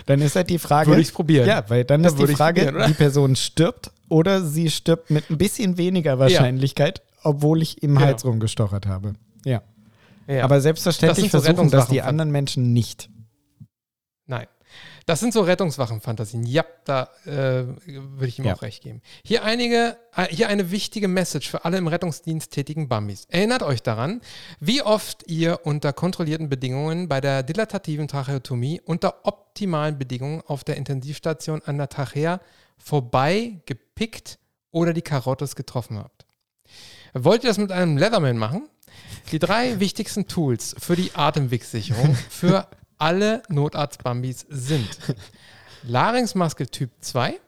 Dann ist halt die Frage. Würde ich's probieren. Ja, weil dann Dann ist die Frage, die Person stirbt oder sie stirbt mit ein bisschen weniger Wahrscheinlichkeit, obwohl ich im Genau. Hals rumgestochert habe. Ja. ja. Aber selbstverständlich Das so versuchen das die anderen Menschen nicht. Das sind so Rettungswachenfantasien. Ja, da äh, würde ich ihm Ja. auch recht geben. Hier, einige, äh, hier eine wichtige Message für alle im Rettungsdienst tätigen Bambis. Erinnert euch daran, wie oft ihr unter kontrollierten Bedingungen bei der dilatativen Tracheotomie unter optimalen Bedingungen auf der Intensivstation an der Trachea vorbei gepickt oder die Karottes getroffen habt. Wollt ihr das mit einem Leatherman machen? Die drei wichtigsten Tools für die Atemwegssicherung für alle Notarzt-Bambis sind Larynxmaske Typ 2,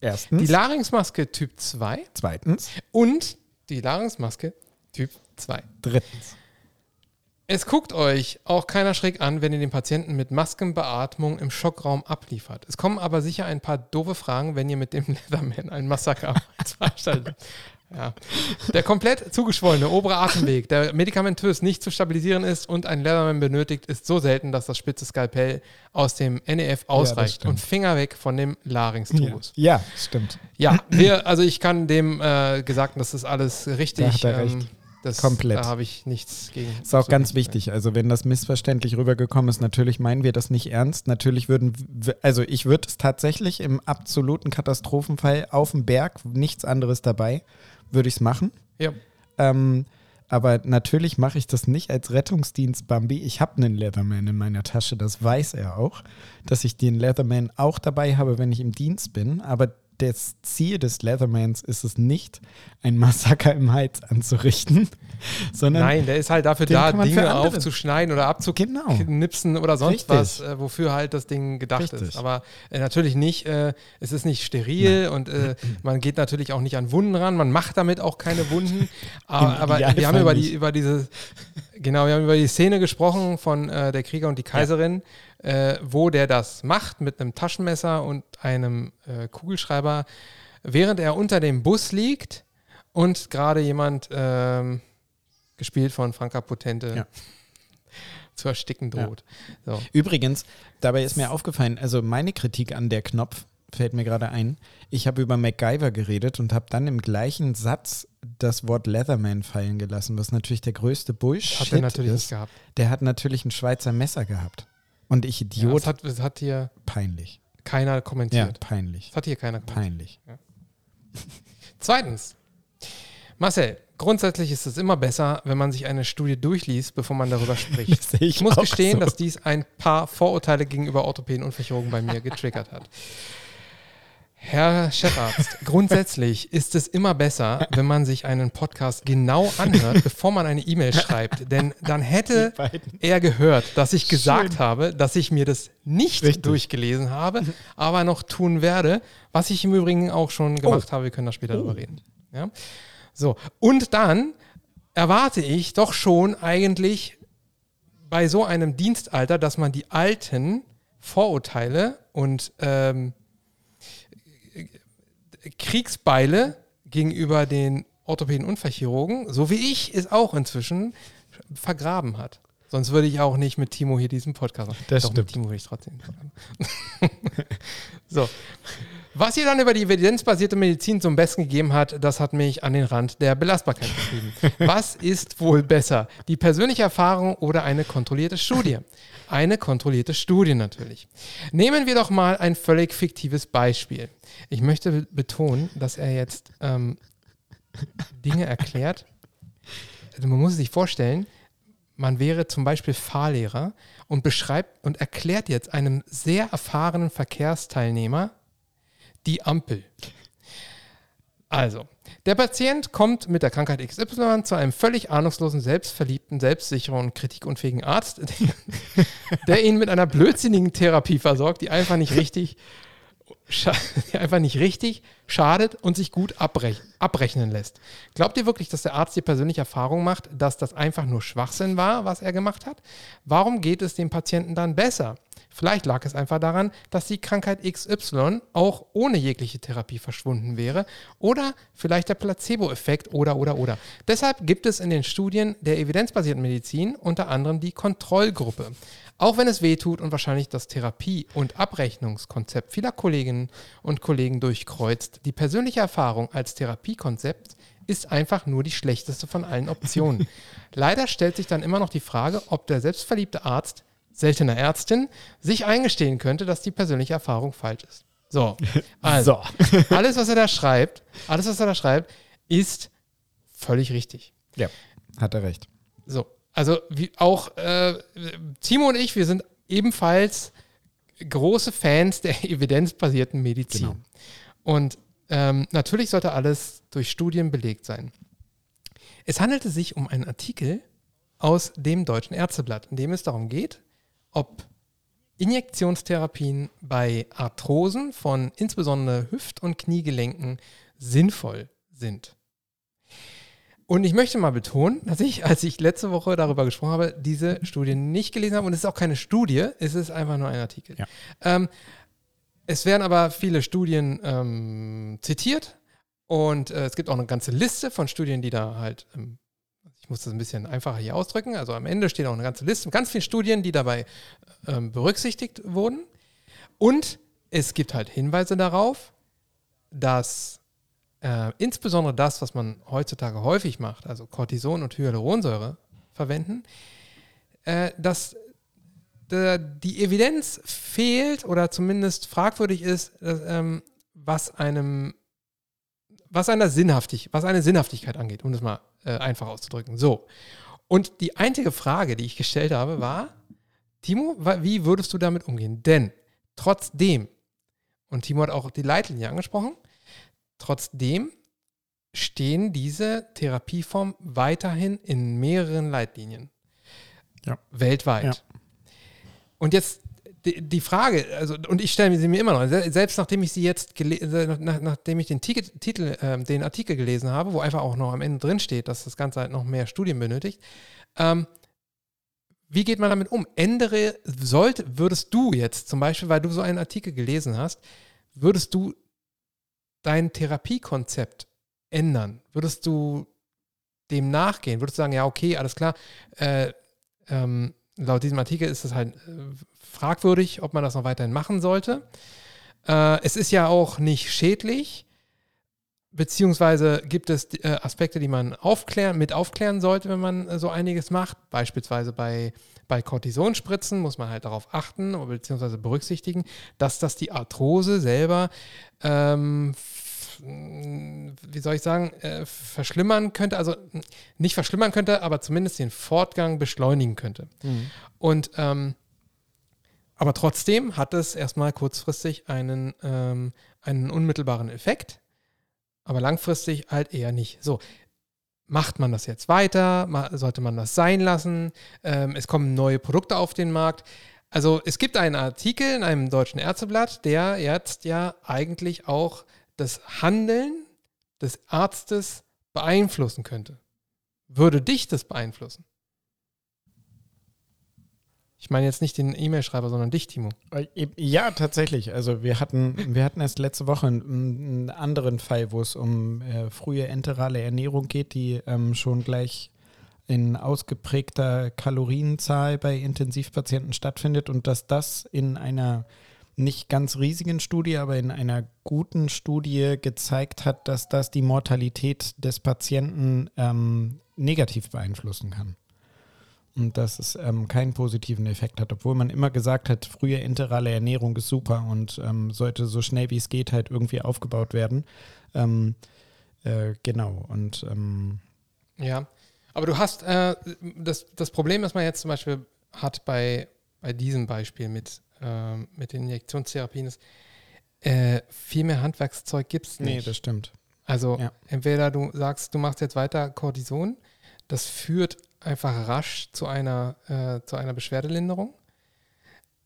Erstens. die Larynxmaske Typ 2 Zweitens. und die Larynxmaske Typ 2. Drittens. Es guckt euch auch keiner schräg an, wenn ihr den Patienten mit Maskenbeatmung im Schockraum abliefert. Es kommen aber sicher ein paar doofe Fragen, wenn ihr mit dem Leatherman ein Massaker veranstaltet. Ja. Der komplett zugeschwollene obere Atemweg, der medikamentös nicht zu stabilisieren ist und ein Leatherman benötigt, ist so selten, dass das spitze Skalpell aus dem NEF ausreicht stimmt. und Finger weg von dem Larynx-Tubus. Ja, stimmt. Ja, wir, also ich kann dem äh, gesagt, das ist alles richtig. Da hat er recht. das, Komplett. Da habe ich nichts gegen. Ist auch ganz wichtig. Also, wenn das missverständlich rübergekommen ist, natürlich meinen wir das nicht ernst. Natürlich würden, wir- also ich würde es tatsächlich im absoluten Katastrophenfall auf dem Berg, nichts anderes dabei, würde ich es machen. Ja. Ähm, aber natürlich mache ich das nicht als Rettungsdienst Bambi. Ich habe einen Leatherman in meiner Tasche, das weiß er auch, dass ich den Leatherman auch dabei habe, wenn ich im Dienst bin. Aber das Ziel des Leathermans ist es nicht, ein Massaker im Heiz anzurichten, sondern Nein, der ist halt dafür da, Dinge aufzuschneiden oder Genau. abzuknipsen oder sonst Richtig. was, äh, wofür halt das Ding gedacht Richtig. ist. Aber äh, natürlich nicht, äh, es ist nicht steril und äh, man geht natürlich auch nicht an Wunden ran, man macht damit auch keine Wunden. aber aber wir haben über die, über diese, genau, wir haben über die Szene gesprochen von äh, der Krieger und die Kaiserin, äh, wo der das macht mit einem Taschenmesser und einem äh, Kugelschreiber, während er unter dem Bus liegt und gerade jemand ähm, gespielt von Franka Potente Ja. zu ersticken droht. So. Übrigens, dabei ist mir aufgefallen, also meine Kritik an der Knopf fällt mir gerade ein. Ich habe über MacGyver geredet und habe dann im gleichen Satz das Wort Leatherman fallen gelassen, was natürlich der größte Bullshit Hat er natürlich nicht ist. gehabt. Der hat natürlich ein Schweizer Messer gehabt. Und ich Ja, Idiot, das, hat, das hat hier peinlich. keiner Ja, kommentiert. peinlich. Das hat hier keiner kommentiert. Peinlich. Zweitens, Marcel, grundsätzlich ist es immer besser, wenn man sich eine Studie durchliest, bevor man darüber spricht. Ich Ich muss gestehen, so. dass dies ein paar Vorurteile gegenüber Orthopäden und Chirurgen bei mir getriggert hat. Herr Chefarzt, grundsätzlich ist es immer besser, wenn man sich einen Podcast genau anhört, bevor man eine E-Mail schreibt. Denn dann hätte er gehört, dass ich gesagt Schön. habe, dass ich mir das nicht Richtig. durchgelesen habe, aber noch tun werde, was ich im Übrigen auch schon gemacht Oh. habe. Wir können da später drüber reden. Ja? So, und dann erwarte ich doch schon eigentlich bei so einem Dienstalter, dass man die alten Vorurteile und ähm, Kriegsbeile gegenüber den Orthopäden und Fachchirurgen, so wie ich es auch inzwischen vergraben hat. Sonst würde ich auch nicht mit Timo hier diesen Podcast machen. Das Doch, stimmt. mit Timo würde ich trotzdem. so. Was ihr dann über die evidenzbasierte Medizin zum Besten gegeben hat, das hat mich an den Rand der Belastbarkeit getrieben. Was ist wohl besser? Die persönliche Erfahrung oder eine kontrollierte Studie? Eine kontrollierte Studie natürlich. Nehmen wir doch mal ein völlig fiktives Beispiel. Ich möchte be- betonen, dass er jetzt ähm, Dinge erklärt. Also man muss sich vorstellen, man wäre zum Beispiel Fahrlehrer und beschreibt und erklärt jetzt einem sehr erfahrenen Verkehrsteilnehmer die Ampel. Also, der Patient kommt mit der Krankheit XY zu einem völlig ahnungslosen, selbstverliebten, selbstsicheren und kritikunfähigen Arzt, der ihn mit einer blödsinnigen Therapie versorgt, die einfach nicht richtig, einfach nicht richtig schadet und sich gut abrech abrechnen lässt. Glaubt ihr wirklich, dass der Arzt die persönliche Erfahrung macht, dass das einfach nur Schwachsinn war, was er gemacht hat? Warum geht es dem Patienten dann besser? Vielleicht lag es einfach daran, dass die Krankheit XY auch ohne jegliche Therapie verschwunden wäre oder vielleicht der Placebo-Effekt oder oder oder. Deshalb gibt es in den Studien der evidenzbasierten Medizin unter anderem die Kontrollgruppe. Auch wenn es weh tut und wahrscheinlich das Therapie- und Abrechnungskonzept vieler Kolleginnen und Kollegen durchkreuzt, die persönliche Erfahrung als Therapiekonzept ist einfach nur die schlechteste von allen Optionen. Leider stellt sich dann immer noch die Frage, ob der selbstverliebte Arzt, seltener Ärztin, sich eingestehen könnte, dass die persönliche Erfahrung falsch ist. So, also, So. alles, was er da schreibt, alles, was er da schreibt, ist völlig richtig. Ja, hat er recht. So, also wie auch äh, Timo und ich, wir sind ebenfalls große Fans der evidenzbasierten Medizin. Genau. Und ähm, natürlich sollte alles durch Studien belegt sein. Es handelte sich um einen Artikel aus dem Deutschen Ärzteblatt, in dem es darum geht, ob Injektionstherapien bei Arthrosen von insbesondere Hüft- und Kniegelenken sinnvoll sind. Und ich möchte mal betonen, dass ich, als ich letzte Woche darüber gesprochen habe, diese Studie nicht gelesen habe. Und es ist auch keine Studie, es ist einfach nur ein Artikel. Ja. Ähm, es werden aber viele Studien ähm, zitiert und äh, es gibt auch eine ganze Liste von Studien, die da halt, ähm, ich muss das ein bisschen einfacher hier ausdrücken, also am Ende steht auch eine ganze Liste mit ganz vielen Studien, die dabei ähm, berücksichtigt wurden. Und es gibt halt Hinweise darauf, dass äh, insbesondere das, was man heutzutage häufig macht, also Cortison und Hyaluronsäure verwenden, äh, dass der, die Evidenz fehlt oder zumindest fragwürdig ist, dass, ähm, was einem, was einer sinnhaftig, was eine Sinnhaftigkeit angeht, um das mal äh, einfach auszudrücken. So. Und die einzige Frage, die ich gestellt habe, war, Timo, wie würdest du damit umgehen? Denn trotzdem, und Timo hat auch die Leitlinie angesprochen, trotzdem stehen diese Therapieformen weiterhin in mehreren Leitlinien. Ja. Weltweit. Ja. Und jetzt die, Frage, also, und ich stelle sie mir immer noch, se- selbst nachdem ich sie jetzt, äh, nach, nachdem ich den Titel, Titel ähm, den Artikel gelesen habe, wo einfach auch noch am Ende drin steht, dass das Ganze halt noch mehr Studien benötigt, ähm, wie geht man damit um? Ändere, sollte, würdest du jetzt zum Beispiel, weil du so einen Artikel gelesen hast, würdest du dein Therapiekonzept ändern? Würdest du dem nachgehen? Würdest du sagen, ja, okay, alles klar, äh, ähm, laut diesem Artikel ist es halt äh, fragwürdig, ob man das noch weiterhin machen sollte. Äh, es ist ja auch nicht schädlich, beziehungsweise gibt es äh, Aspekte, die man aufklären, mit aufklären sollte, wenn man äh, so einiges macht. Beispielsweise bei, bei Cortisonspritzen muss man halt darauf achten, beziehungsweise berücksichtigen, dass das die Arthrose selber ähm, wie soll ich sagen, äh, verschlimmern könnte, also nicht verschlimmern könnte, aber zumindest den Fortgang beschleunigen könnte. Und ähm, aber trotzdem hat es erstmal kurzfristig einen, ähm, einen unmittelbaren Effekt, aber langfristig halt eher nicht. So, macht man das jetzt weiter? Sollte man das sein lassen? Ähm, es kommen neue Produkte auf den Markt. Also es gibt einen Artikel in einem deutschen Ärzteblatt, der jetzt ja eigentlich auch das Handeln des Arztes beeinflussen könnte. Würde dich das beeinflussen? Ich meine jetzt nicht den E-Mail-Schreiber, sondern dich, Timo. Ja, tatsächlich. Also wir hatten, wir hatten erst letzte Woche einen, einen anderen Fall, wo es um äh, frühe enterale Ernährung geht, die ähm, schon gleich in ausgeprägter Kalorienzahl bei Intensivpatienten stattfindet und dass das in einer nicht ganz riesigen Studie, aber in einer guten Studie gezeigt hat, dass das die Mortalität des Patienten ähm, negativ beeinflussen kann. Und dass es ähm, keinen positiven Effekt hat, obwohl man immer gesagt hat, frühe enterale Ernährung ist super und ähm, sollte so schnell wie es geht halt irgendwie aufgebaut werden. Ähm, äh, genau, und ähm, Ja, aber du hast äh, das, das Problem, das man jetzt zum Beispiel hat bei, bei diesem Beispiel mit, ähm, mit den Injektionstherapien, ist, äh, viel mehr Handwerkszeug gibt es nee, nicht. das stimmt. also ja. entweder du sagst, du machst jetzt weiter Cortison, das führt einfach rasch zu einer, äh, zu einer Beschwerdelinderung,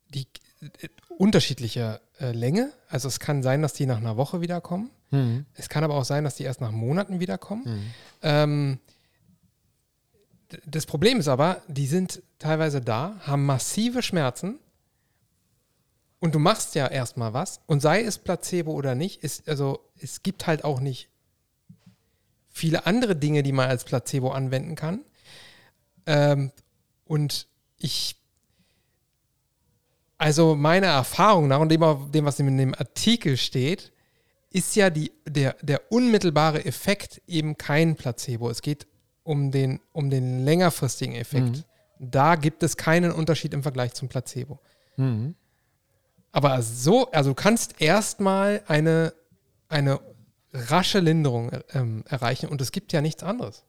die äh, unterschiedlicher äh, Länge. Also es kann sein, dass die nach einer Woche wiederkommen. Hm. Es kann aber auch sein, dass die erst nach Monaten wiederkommen. Hm. Ähm, das Problem ist aber, die sind teilweise da, haben massive Schmerzen und du machst ja erstmal was und sei es Placebo oder nicht, ist, also es gibt halt auch nicht viele andere Dinge, die man als Placebo anwenden kann. Ähm, und ich, also meine Erfahrung nach und dem, dem, was in dem Artikel steht, ist ja die, der, der unmittelbare Effekt eben kein Placebo. Es geht um den, um den längerfristigen Effekt. Da gibt es keinen Unterschied im Vergleich zum Placebo. Hm. Aber so, also du kannst erstmal eine, eine rasche Linderung ähm, erreichen und es gibt ja nichts anderes.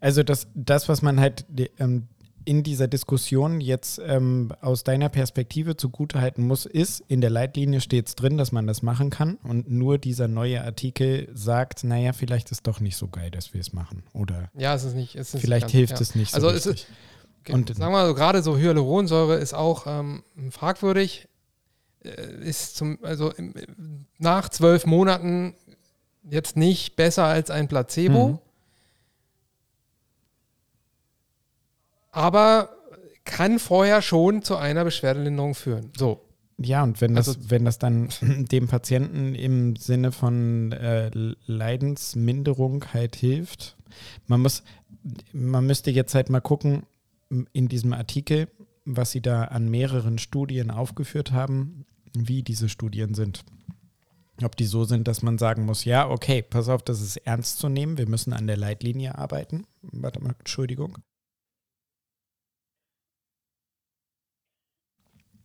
Also das, das, was man halt ähm, in dieser Diskussion jetzt ähm, aus deiner Perspektive zugutehalten muss, ist, in der Leitlinie steht es drin, dass man das machen kann und nur dieser neue Artikel sagt, naja, vielleicht ist doch nicht so geil, dass wir es machen. Oder Ja, es ist nicht. Es ist vielleicht nicht ganz- hilft ja. es nicht so Also es ist, Und- sagen wir mal so, gerade so Hyaluronsäure ist auch ähm, fragwürdig. Äh, Ist zum, also im, nach zwölf Monaten jetzt nicht besser als ein Placebo. Mhm. Aber kann vorher schon zu einer Beschwerdelinderung führen. So. Ja, und wenn das, Also- wenn das dann dem Patienten im Sinne von äh, Leidensminderung halt hilft, man muss, man müsste jetzt halt mal gucken, in diesem Artikel, was sie da an mehreren Studien aufgeführt haben, wie diese Studien sind. Ob die so sind, dass man sagen muss, ja, okay, pass auf, das ist ernst zu nehmen, wir müssen an der Leitlinie arbeiten. Warte mal, Entschuldigung.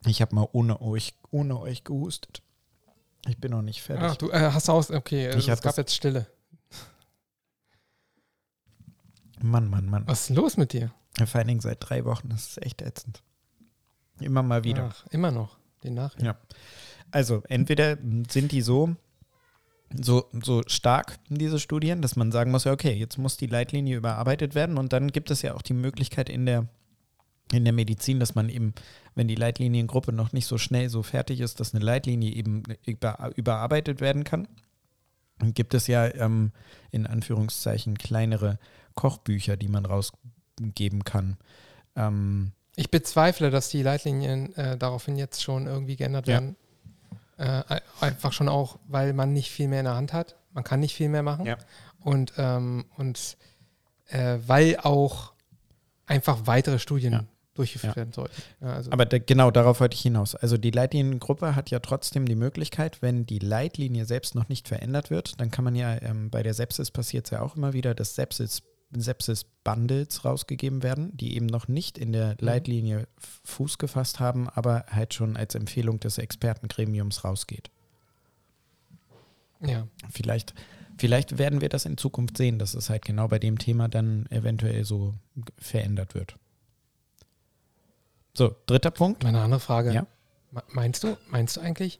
Ich habe mal ohne euch, ohne euch gehustet. Ich bin noch nicht fertig. Ach, du äh, hast aus. Okay, Ich es gab jetzt Stille. Mann, Mann, Mann. Was ist los mit dir? Vor allen Dingen seit drei Wochen, das ist echt ätzend. Immer mal wieder. Ach, immer noch. Den Nachrichten. Ja. Also, entweder sind die so, so, so stark, diese Studien, dass man sagen muss, ja, okay, jetzt muss die Leitlinie überarbeitet werden und dann gibt es ja auch die Möglichkeit in der, in der Medizin, dass man eben, wenn die Leitliniengruppe noch nicht so schnell so fertig ist, dass eine Leitlinie eben über, überarbeitet werden kann. Dann gibt es ja ähm, in Anführungszeichen kleinere Kochbücher, die man rausgeben kann. Ähm, Ich bezweifle, dass die Leitlinien äh, daraufhin jetzt schon irgendwie geändert Ja. werden. Äh, ein- einfach schon auch, weil man nicht viel mehr in der Hand hat. Man kann nicht viel mehr machen. Ja. Und, ähm, und äh, weil auch einfach weitere Studien Ja. durchgeführt werden sollten. Also, Aber da, genau darauf wollte ich hinaus. Also die Leitliniengruppe hat ja trotzdem die Möglichkeit, wenn die Leitlinie selbst noch nicht verändert wird, dann kann man ja, ähm, bei der Sepsis passiert es ja auch immer wieder, dass Sepsis, Sepsis-Bundles rausgegeben werden, die eben noch nicht in der Leitlinie F- Fuß gefasst haben, aber halt schon als Empfehlung des Expertengremiums rausgeht. ja. Vielleicht, vielleicht werden wir das in Zukunft sehen, dass es halt genau bei dem Thema dann eventuell so verändert wird. So, dritter Punkt. Meine andere Frage. Ja. Me- Meinst du, meinst du eigentlich,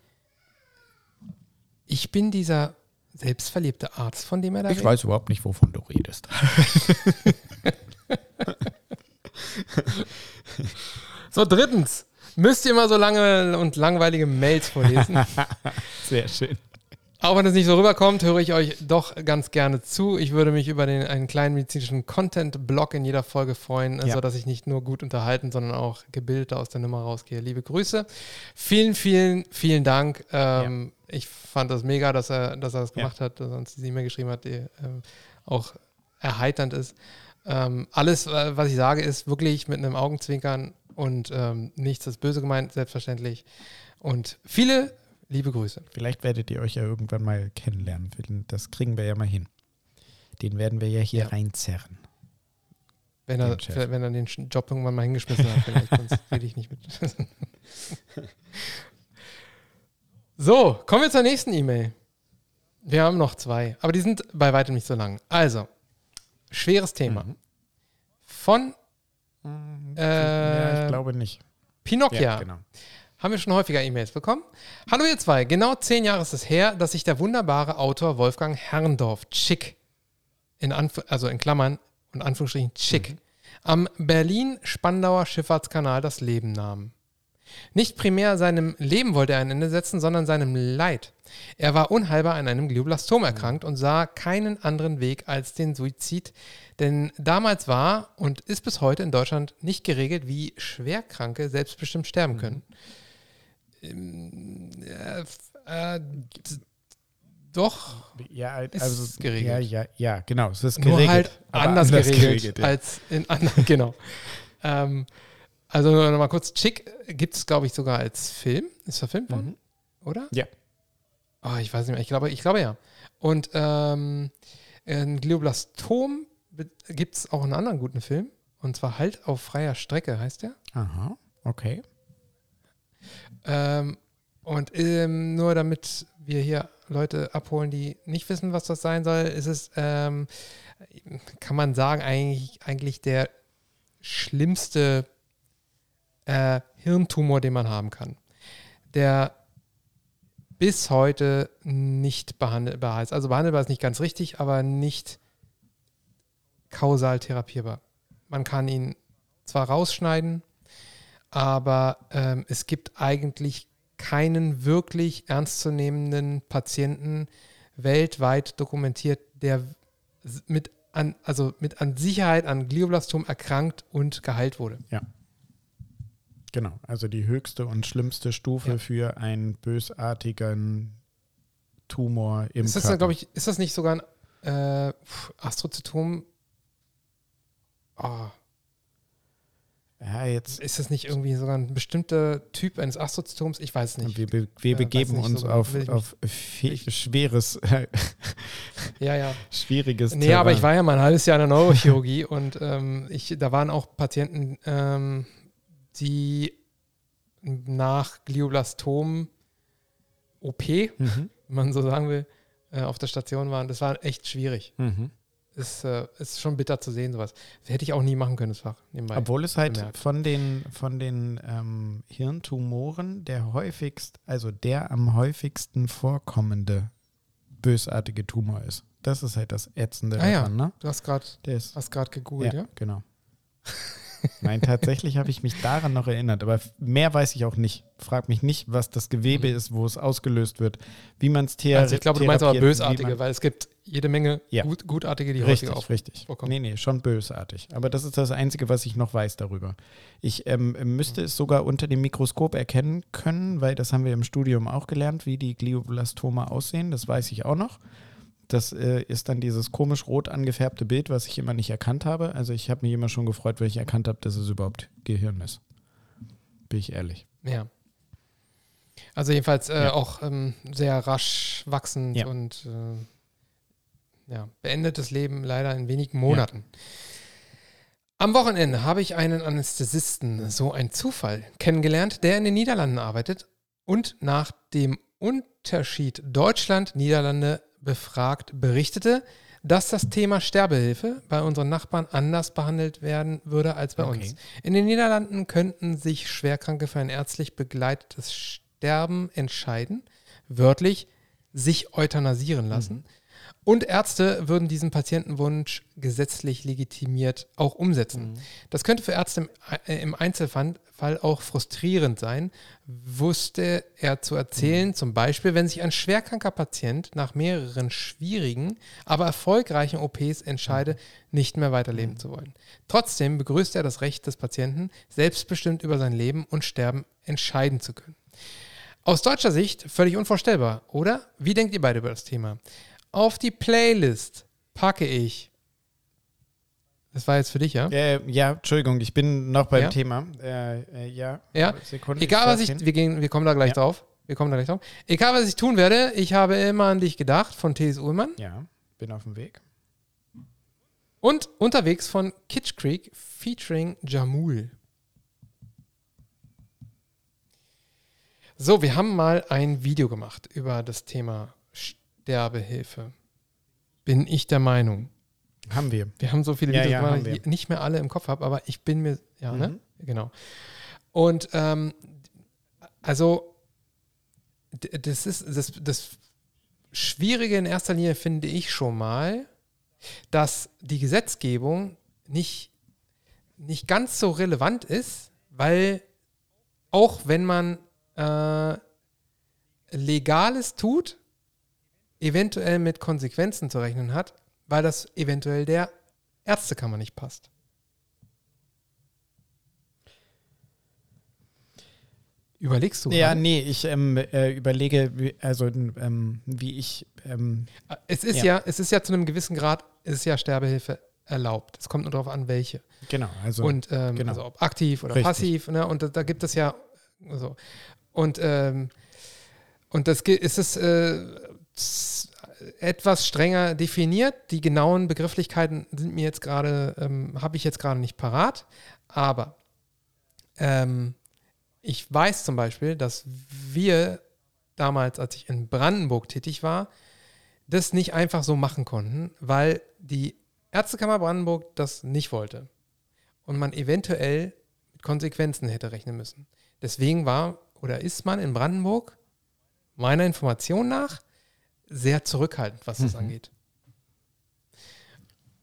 ich bin dieser selbstverliebte Arzt, von dem er da Ich redet? weiß überhaupt nicht, wovon du redest. So, drittens. Müsst ihr mal so lange und langweilige Mails vorlesen? Sehr schön. Auch wenn es nicht so rüberkommt, höre ich euch doch ganz gerne zu. Ich würde mich über den, einen kleinen medizinischen Content-Blog in jeder Folge freuen, Ja. sodass ich nicht nur gut unterhalten, sondern auch gebildet aus der Nummer rausgehe. Liebe Grüße. Vielen, vielen, vielen Dank. Ähm, Ich fand das mega, dass er, dass er das Ja. gemacht hat, dass er uns diese E-Mail geschrieben hat, die ähm, auch erheiternd ist. Ähm, alles, äh, was ich sage, ist wirklich mit einem Augenzwinkern und ähm, nichts ist böse gemeint, selbstverständlich. Und viele liebe Grüße. Vielleicht werdet ihr euch ja irgendwann mal kennenlernen. Das kriegen wir ja mal hin. Den werden wir ja hier Ja. reinzerren. Wenn er, wenn er den Job irgendwann mal hingeschmissen hat, vielleicht, sonst rede ich nicht mit. so, kommen wir zur nächsten E-Mail. Wir haben noch zwei, aber die sind bei weitem nicht so lang. Also, schweres Thema. Mhm. Von ja, äh, ich glaube nicht. Pinocchia. genau. Haben wir schon häufiger E-Mails bekommen? Hallo ihr zwei, genau zehn Jahre ist es her, dass sich der wunderbare Autor Wolfgang Herrndorf, Chick, in Anf also in Klammern und Anführungsstrichen Chick, am Berlin-Spandauer Schifffahrtskanal das Leben nahm. Nicht primär seinem Leben wollte er ein Ende setzen, sondern seinem Leid. Er war unheilbar an einem Glioblastom erkrankt und sah keinen anderen Weg als den Suizid, denn damals war und ist bis heute in Deutschland nicht geregelt, wie Schwerkranke selbstbestimmt sterben können. Ähm, äh, äh, doch, Ja, Ist also geregelt. Ja, ja, ja, genau. Es ist nur geregelt. halt aber anders, geregelt, ja. als in anderen, genau. ähm, also nur noch mal kurz, Chick gibt es, glaube ich, sogar als Film. Ist verfilmt worden, oder? Ja. Oh, ich weiß nicht mehr, ich glaube, ich glaube ja. Und ähm, in Glioblastom gibt es auch einen anderen guten Film. Und zwar Halt auf freier Strecke, heißt der. Aha, okay. Ähm, und ähm, nur damit wir hier Leute abholen, die nicht wissen, was das sein soll, ist es, ähm, kann man sagen, eigentlich, eigentlich der schlimmste äh, Hirntumor, den man haben kann. Der bis heute nicht behandelbar ist. Also behandelbar ist nicht ganz richtig, aber nicht kausal therapierbar. Man kann ihn zwar rausschneiden, aber ähm, es gibt eigentlich keinen wirklich ernstzunehmenden Patienten weltweit dokumentiert, der mit an, also mit an Sicherheit an Glioblastom erkrankt und geheilt wurde. Genau. Also die höchste und schlimmste Stufe Ja. für einen bösartigen Tumor im Ist das, Körper. glaube ich, ist das nicht sogar ein äh, Astrozytom? Oh, ja, jetzt ist das nicht irgendwie sogar ein bestimmter Typ eines Astrozytoms? Ich weiß nicht. wir, be wir Äh, begeben nicht uns so, auf, auf schweres, Ja, ja. schwieriges Nee, aber ich war ja mal ein halbes Jahr in der Neurochirurgie und ähm, ich, da waren auch Patienten, ähm, die nach Glioblastom OP, wenn Mhm. man so sagen will, äh, auf der Station waren. Das war echt schwierig. Mhm. Ist, äh, ist schon bitter zu sehen, sowas. Das hätte ich auch nie machen können, das Fach. Nebenbei. Obwohl es halt bemerkt. von den, von den ähm, Hirntumoren der häufigst, also der am häufigsten vorkommende bösartige Tumor ist. Das ist halt das Ätzende Ah ja, daran, ne? du hast gerade gegoogelt, ja? genau. Nein, tatsächlich habe ich mich daran noch erinnert, aber mehr weiß ich auch nicht. Frag mich nicht, was das Gewebe ist, wo es ausgelöst wird, wie man es therapiert. Also ich glaube, du meinst aber bösartige, weil es gibt jede Menge Ja. gut, gutartige, die Richtig, häufiger auf. richtig. vorkommen. Nee, nee, schon bösartig. Aber das ist das Einzige, was ich noch weiß darüber. Ich ähm, müsste es sogar unter dem Mikroskop erkennen können, weil das haben wir im Studium auch gelernt, wie die Glioblastome aussehen. Das weiß ich auch noch. Das äh, ist dann dieses komisch rot angefärbte Bild, was ich immer nicht erkannt habe. Also ich habe mich immer schon gefreut, weil ich erkannt habe, dass es überhaupt Gehirn ist. Bin ich ehrlich. Ja. Also jedenfalls äh, Ja. auch ähm, sehr rasch wachsend Ja. und äh, ja, beendetes Leben leider in wenigen Monaten. Am Wochenende habe ich einen Anästhesisten, so ein Zufall, kennengelernt, der in den Niederlanden arbeitet und nach dem Unterschied Deutschland-Niederlande befragt berichtete, dass das Thema Sterbehilfe bei unseren Nachbarn anders behandelt werden würde als bei Okay. uns. In den Niederlanden könnten sich Schwerkranke für ein ärztlich begleitetes Sterben entscheiden, wörtlich sich euthanasieren lassen. Und Ärzte würden diesen Patientenwunsch gesetzlich legitimiert auch umsetzen. Das könnte für Ärzte im, äh, im Einzelfall Fall auch frustrierend sein, wusste er zu erzählen, zum Beispiel, wenn sich ein schwerkranker Patient nach mehreren schwierigen, aber erfolgreichen OPs entscheide, nicht mehr weiterleben zu wollen. Trotzdem begrüßt er das Recht des Patienten, selbstbestimmt über sein Leben und Sterben entscheiden zu können. Aus deutscher Sicht völlig unvorstellbar, oder? Wie denkt ihr beide über das Thema? Auf die Playlist packe ich. Das war jetzt für dich, ja? Äh, ja, Entschuldigung, ich bin noch beim Ja? Thema. Äh, äh, ja, Ja. Sekunde, Egal, was schreib ich, hin. wir, gehen, wir kommen da gleich Ja. drauf. Wir kommen da gleich drauf. Egal, was ich tun werde, ich habe immer an dich gedacht von T.S. Ullmann Ja, bin auf dem Weg. und unterwegs von Kitsch Creek featuring Jamul. So, wir haben mal ein Video gemacht über das Thema Sterbehilfe. Bin ich der Meinung. Haben wir. Wir haben so viele Ja, Videos ja, gemacht, ich nicht mehr alle im Kopf habe, aber ich bin mir, ja, ne? Mhm. Genau. Und ähm, also das ist das, das Schwierige in erster Linie finde ich schon mal, dass die Gesetzgebung nicht, nicht ganz so relevant ist, weil auch wenn man äh, Legales tut, eventuell mit Konsequenzen zu rechnen hat, weil das eventuell der Ärztekammer nicht passt. Überlegst du? Ja, gerade? nee, ich ähm, äh, überlege, wie, also ähm, wie ich. Ähm, Es ist ja. Ja. es ist ja zu einem gewissen Grad, es ist ja Sterbehilfe erlaubt. Es kommt nur darauf an, welche. genau, also. und ähm, genau. also ob aktiv oder Richtig. passiv, ne? Und da, da gibt es ja so. Und, ähm, und das ist es äh, etwas strenger definiert. Die genauen Begrifflichkeiten sind mir jetzt gerade, ähm, habe ich jetzt gerade nicht parat. Aber ähm, ich weiß zum Beispiel, dass wir damals, als ich in Brandenburg tätig war, das nicht einfach so machen konnten, weil die Ärztekammer Brandenburg das nicht wollte und man eventuell mit Konsequenzen hätte rechnen müssen. Deswegen war oder ist man in Brandenburg meiner Information nach sehr zurückhaltend, was das Mhm. angeht.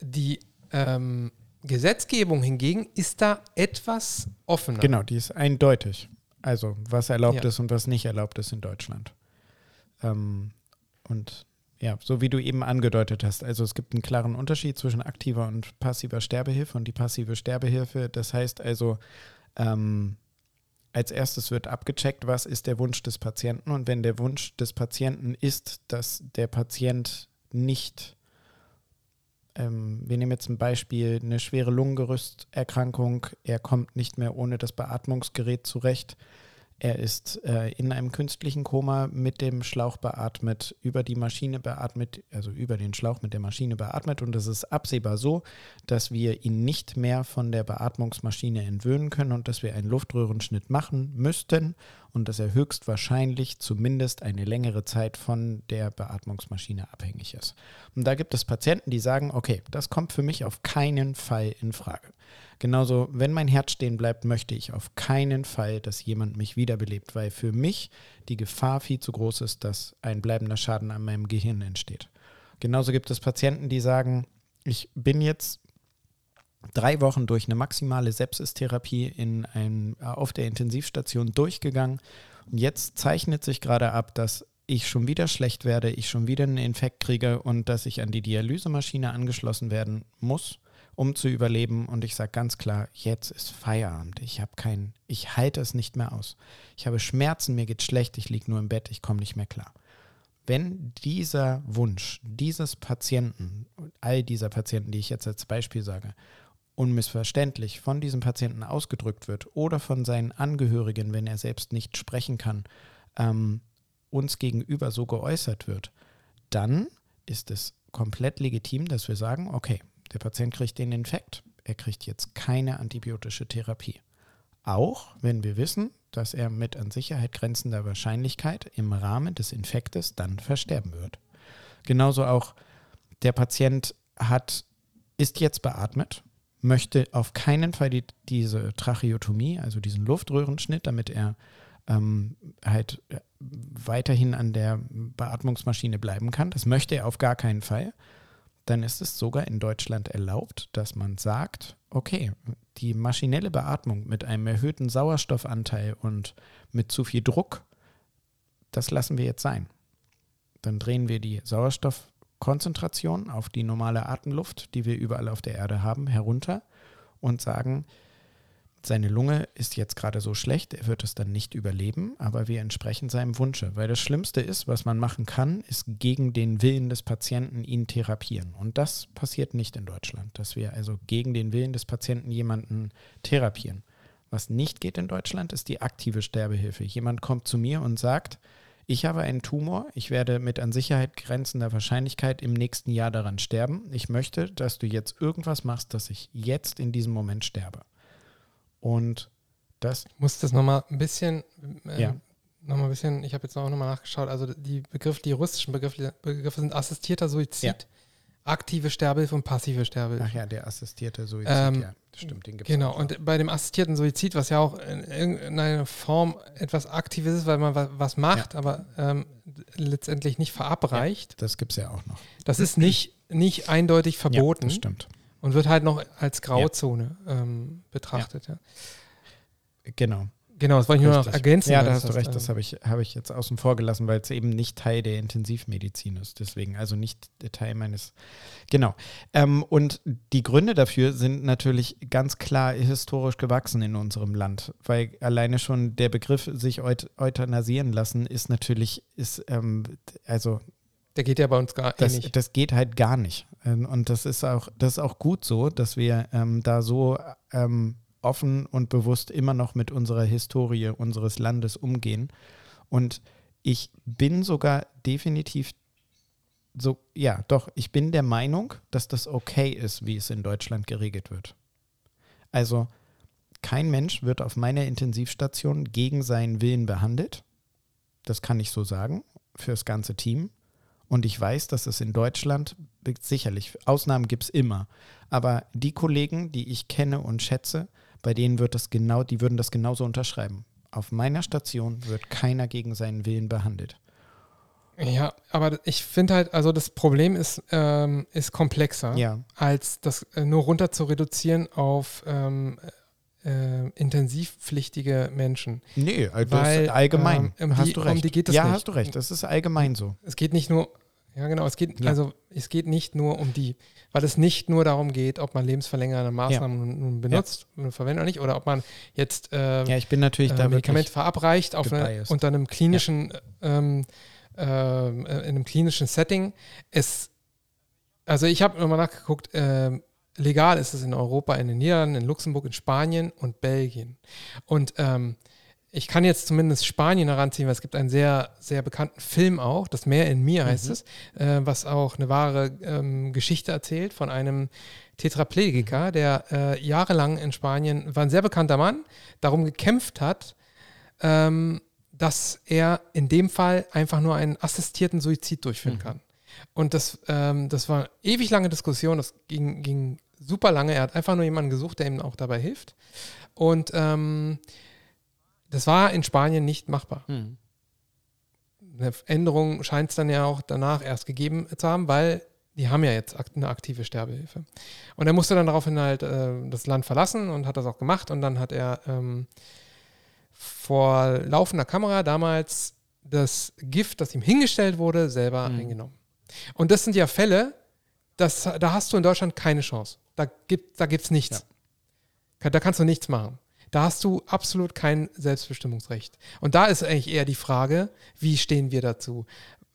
Die ähm, Gesetzgebung hingegen ist da etwas offener. Genau, die ist eindeutig. Also, was erlaubt Ja. ist und was nicht erlaubt ist in Deutschland. Ähm, und ja, so wie du eben angedeutet hast, also es gibt einen klaren Unterschied zwischen aktiver und passiver Sterbehilfe und die passive Sterbehilfe. Das heißt also, ähm, als erstes wird abgecheckt, was ist der Wunsch des Patienten und wenn der Wunsch des Patienten ist, dass der Patient nicht ähm, wir nehmen jetzt ein Beispiel, eine schwere Lungengerüsterkrankung. Er kommt nicht mehr ohne das Beatmungsgerät zurecht. Er ist äh, in einem künstlichen Koma mit dem Schlauch beatmet, über die Maschine beatmet, also über den Schlauch mit der Maschine beatmet. Und es ist absehbar so, dass wir ihn nicht mehr von der Beatmungsmaschine entwöhnen können und dass wir einen Luftröhrenschnitt machen müssten und dass er höchstwahrscheinlich zumindest eine längere Zeit von der Beatmungsmaschine abhängig ist. Und da gibt es Patienten, die sagen, okay, das kommt für mich auf keinen Fall in Frage. Genauso, wenn mein Herz stehen bleibt, möchte ich auf keinen Fall, dass jemand mich wiederbelebt, weil für mich die Gefahr viel zu groß ist, dass ein bleibender Schaden an meinem Gehirn entsteht. Genauso gibt es Patienten, die sagen, ich bin jetzt drei Wochen durch eine maximale Sepsistherapie in ein, auf der Intensivstation durchgegangen. Und jetzt zeichnet sich gerade ab, dass ich schon wieder schlecht werde, ich schon wieder einen Infekt kriege und dass ich an die Dialysemaschine angeschlossen werden muss, um zu überleben. Und ich sage ganz klar, jetzt ist Feierabend. Ich habe keinen, ich halte es nicht mehr aus. Ich habe Schmerzen, mir geht schlecht, ich liege nur im Bett, ich komme nicht mehr klar. Wenn dieser Wunsch dieses Patienten, all dieser Patienten, die ich jetzt als Beispiel sage, unmissverständlich von diesem Patienten ausgedrückt wird oder von seinen Angehörigen, wenn er selbst nicht sprechen kann, ähm, uns gegenüber so geäußert wird, dann ist es komplett legitim, dass wir sagen, okay, der Patient kriegt den Infekt, er kriegt jetzt keine antibiotische Therapie. Auch wenn wir wissen, dass er mit an Sicherheit grenzender Wahrscheinlichkeit im Rahmen des Infektes dann versterben wird. Genauso auch der Patient hat, ist jetzt beatmet möchte auf keinen Fall die, diese Tracheotomie, also diesen Luftröhrenschnitt, damit er ähm, halt äh, weiterhin an der Beatmungsmaschine bleiben kann. Das möchte er auf gar keinen Fall. Dann ist es sogar in Deutschland erlaubt, dass man sagt, okay, die maschinelle Beatmung mit einem erhöhten Sauerstoffanteil und mit zu viel Druck, das lassen wir jetzt sein. Dann drehen wir die Sauerstoff Konzentration auf die normale Atemluft, die wir überall auf der Erde haben, herunter und sagen, seine Lunge ist jetzt gerade so schlecht, er wird es dann nicht überleben, aber wir entsprechen seinem Wunsche. Weil das Schlimmste ist, was man machen kann, ist gegen den Willen des Patienten ihn therapieren. Und das passiert nicht in Deutschland, dass wir also gegen den Willen des Patienten jemanden therapieren. Was nicht geht in Deutschland, ist die aktive Sterbehilfe. Jemand kommt zu mir und sagt, ich habe einen Tumor, ich werde mit an Sicherheit grenzender Wahrscheinlichkeit im nächsten Jahr daran sterben. Ich möchte, dass du jetzt irgendwas machst, dass ich jetzt in diesem Moment sterbe. Und das. Ich muss das nochmal ein bisschen, äh, ja. nochmal ein bisschen, ich habe jetzt auch nochmal nachgeschaut, also die Begriffe, die russischen Begriffe, Begriffe sind assistierter Suizid, ja. aktive Sterbehilfe und passive Sterbehilfe. Ach ja, der assistierte Suizid, ähm, ja, stimmt, den gibt es Genau, und bei dem assistierten Suizid, was ja auch in irgendeiner Form etwas Aktives ist, weil man was macht, ja. aber ähm, letztendlich nicht verabreicht. das gibt es ja auch noch. Das ist nicht, nicht eindeutig verboten. Ja, das stimmt. Und wird halt noch als Grauzone ähm, betrachtet, ja. Genau. Genau, das wollte ich nur noch ergänzen. Ja, da hast du recht, das habe ich, hab ich jetzt außen vor gelassen, weil es eben nicht Teil der Intensivmedizin ist. Deswegen, also nicht Teil meines. Genau. Ähm, und die Gründe dafür sind natürlich ganz klar historisch gewachsen in unserem Land, weil alleine schon der Begriff sich eut euthanasieren lassen ist natürlich, ist, ähm, also. Der geht ja bei uns gar das, nicht. Das geht halt gar nicht. Ähm, und das ist auch, das ist auch gut so, dass wir ähm, da so ähm, offen und bewusst immer noch mit unserer Historie unseres Landes umgehen. Und ich bin sogar definitiv so, ja, doch, ich bin der Meinung, dass das okay ist, wie es in Deutschland geregelt wird. Also, kein Mensch wird auf meiner Intensivstation gegen seinen Willen behandelt. Das kann ich so sagen, für das ganze Team. Und ich weiß, dass es in Deutschland sicherlich, Ausnahmen gibt es immer, aber die Kollegen, die ich kenne und schätze, bei denen wird das genau, die würden das genauso unterschreiben. Auf meiner Station wird keiner gegen seinen Willen behandelt. Ja, aber ich finde halt, also das Problem ist, ähm, ist komplexer, ja. als das äh, nur runter zu reduzieren auf ähm, äh, intensivpflichtige Menschen. Nee, also Weil, allgemein. Ähm, hast die, du recht. Um die geht es ja, nicht. hast du recht. Das ist allgemein so. Es geht nicht nur, ja genau, es geht, ja. also es geht nicht nur um die weil es nicht nur darum geht, ob man lebensverlängernde Maßnahmen ja. nun benutzt ja. und verwendet oder nicht, oder ob man jetzt äh, ja, ich bin natürlich äh, Medikamente verabreicht auf eine, unter einem klinischen, ähm, äh, in einem klinischen Setting. Es, also ich habe nochmal nachgeguckt, ähm, legal ist es in Europa, in den Niederlanden, in Luxemburg, in Spanien und Belgien. Und ähm, ich kann jetzt zumindest Spanien heranziehen, weil es gibt einen sehr, sehr bekannten Film auch, Das Meer in mir heißt mhm. es, äh, was auch eine wahre ähm, Geschichte erzählt von einem Tetraplegiker, der äh, jahrelang in Spanien, war ein sehr bekannter Mann, darum gekämpft hat, ähm, dass er in dem Fall einfach nur einen assistierten Suizid durchführen mhm. kann. Und das, ähm, das war eine ewig lange Diskussion, das ging, ging super lange. Er hat einfach nur jemanden gesucht, der ihm auch dabei hilft. Und ähm, das war in Spanien nicht machbar. Hm. Eine Änderung scheint es dann ja auch danach erst gegeben zu haben, weil die haben ja jetzt eine aktive Sterbehilfe. Und er musste dann daraufhin halt äh, das Land verlassen und hat das auch gemacht. Und dann hat er ähm, vor laufender Kamera damals das Gift, das ihm hingestellt wurde, selber Mhm. eingenommen. Und das sind ja Fälle, das, da hast du in Deutschland keine Chance. Da gibt es da nichts. Ka- Da kannst du nichts machen. Da hast du absolut kein Selbstbestimmungsrecht. Und da ist eigentlich eher die Frage, wie stehen wir dazu?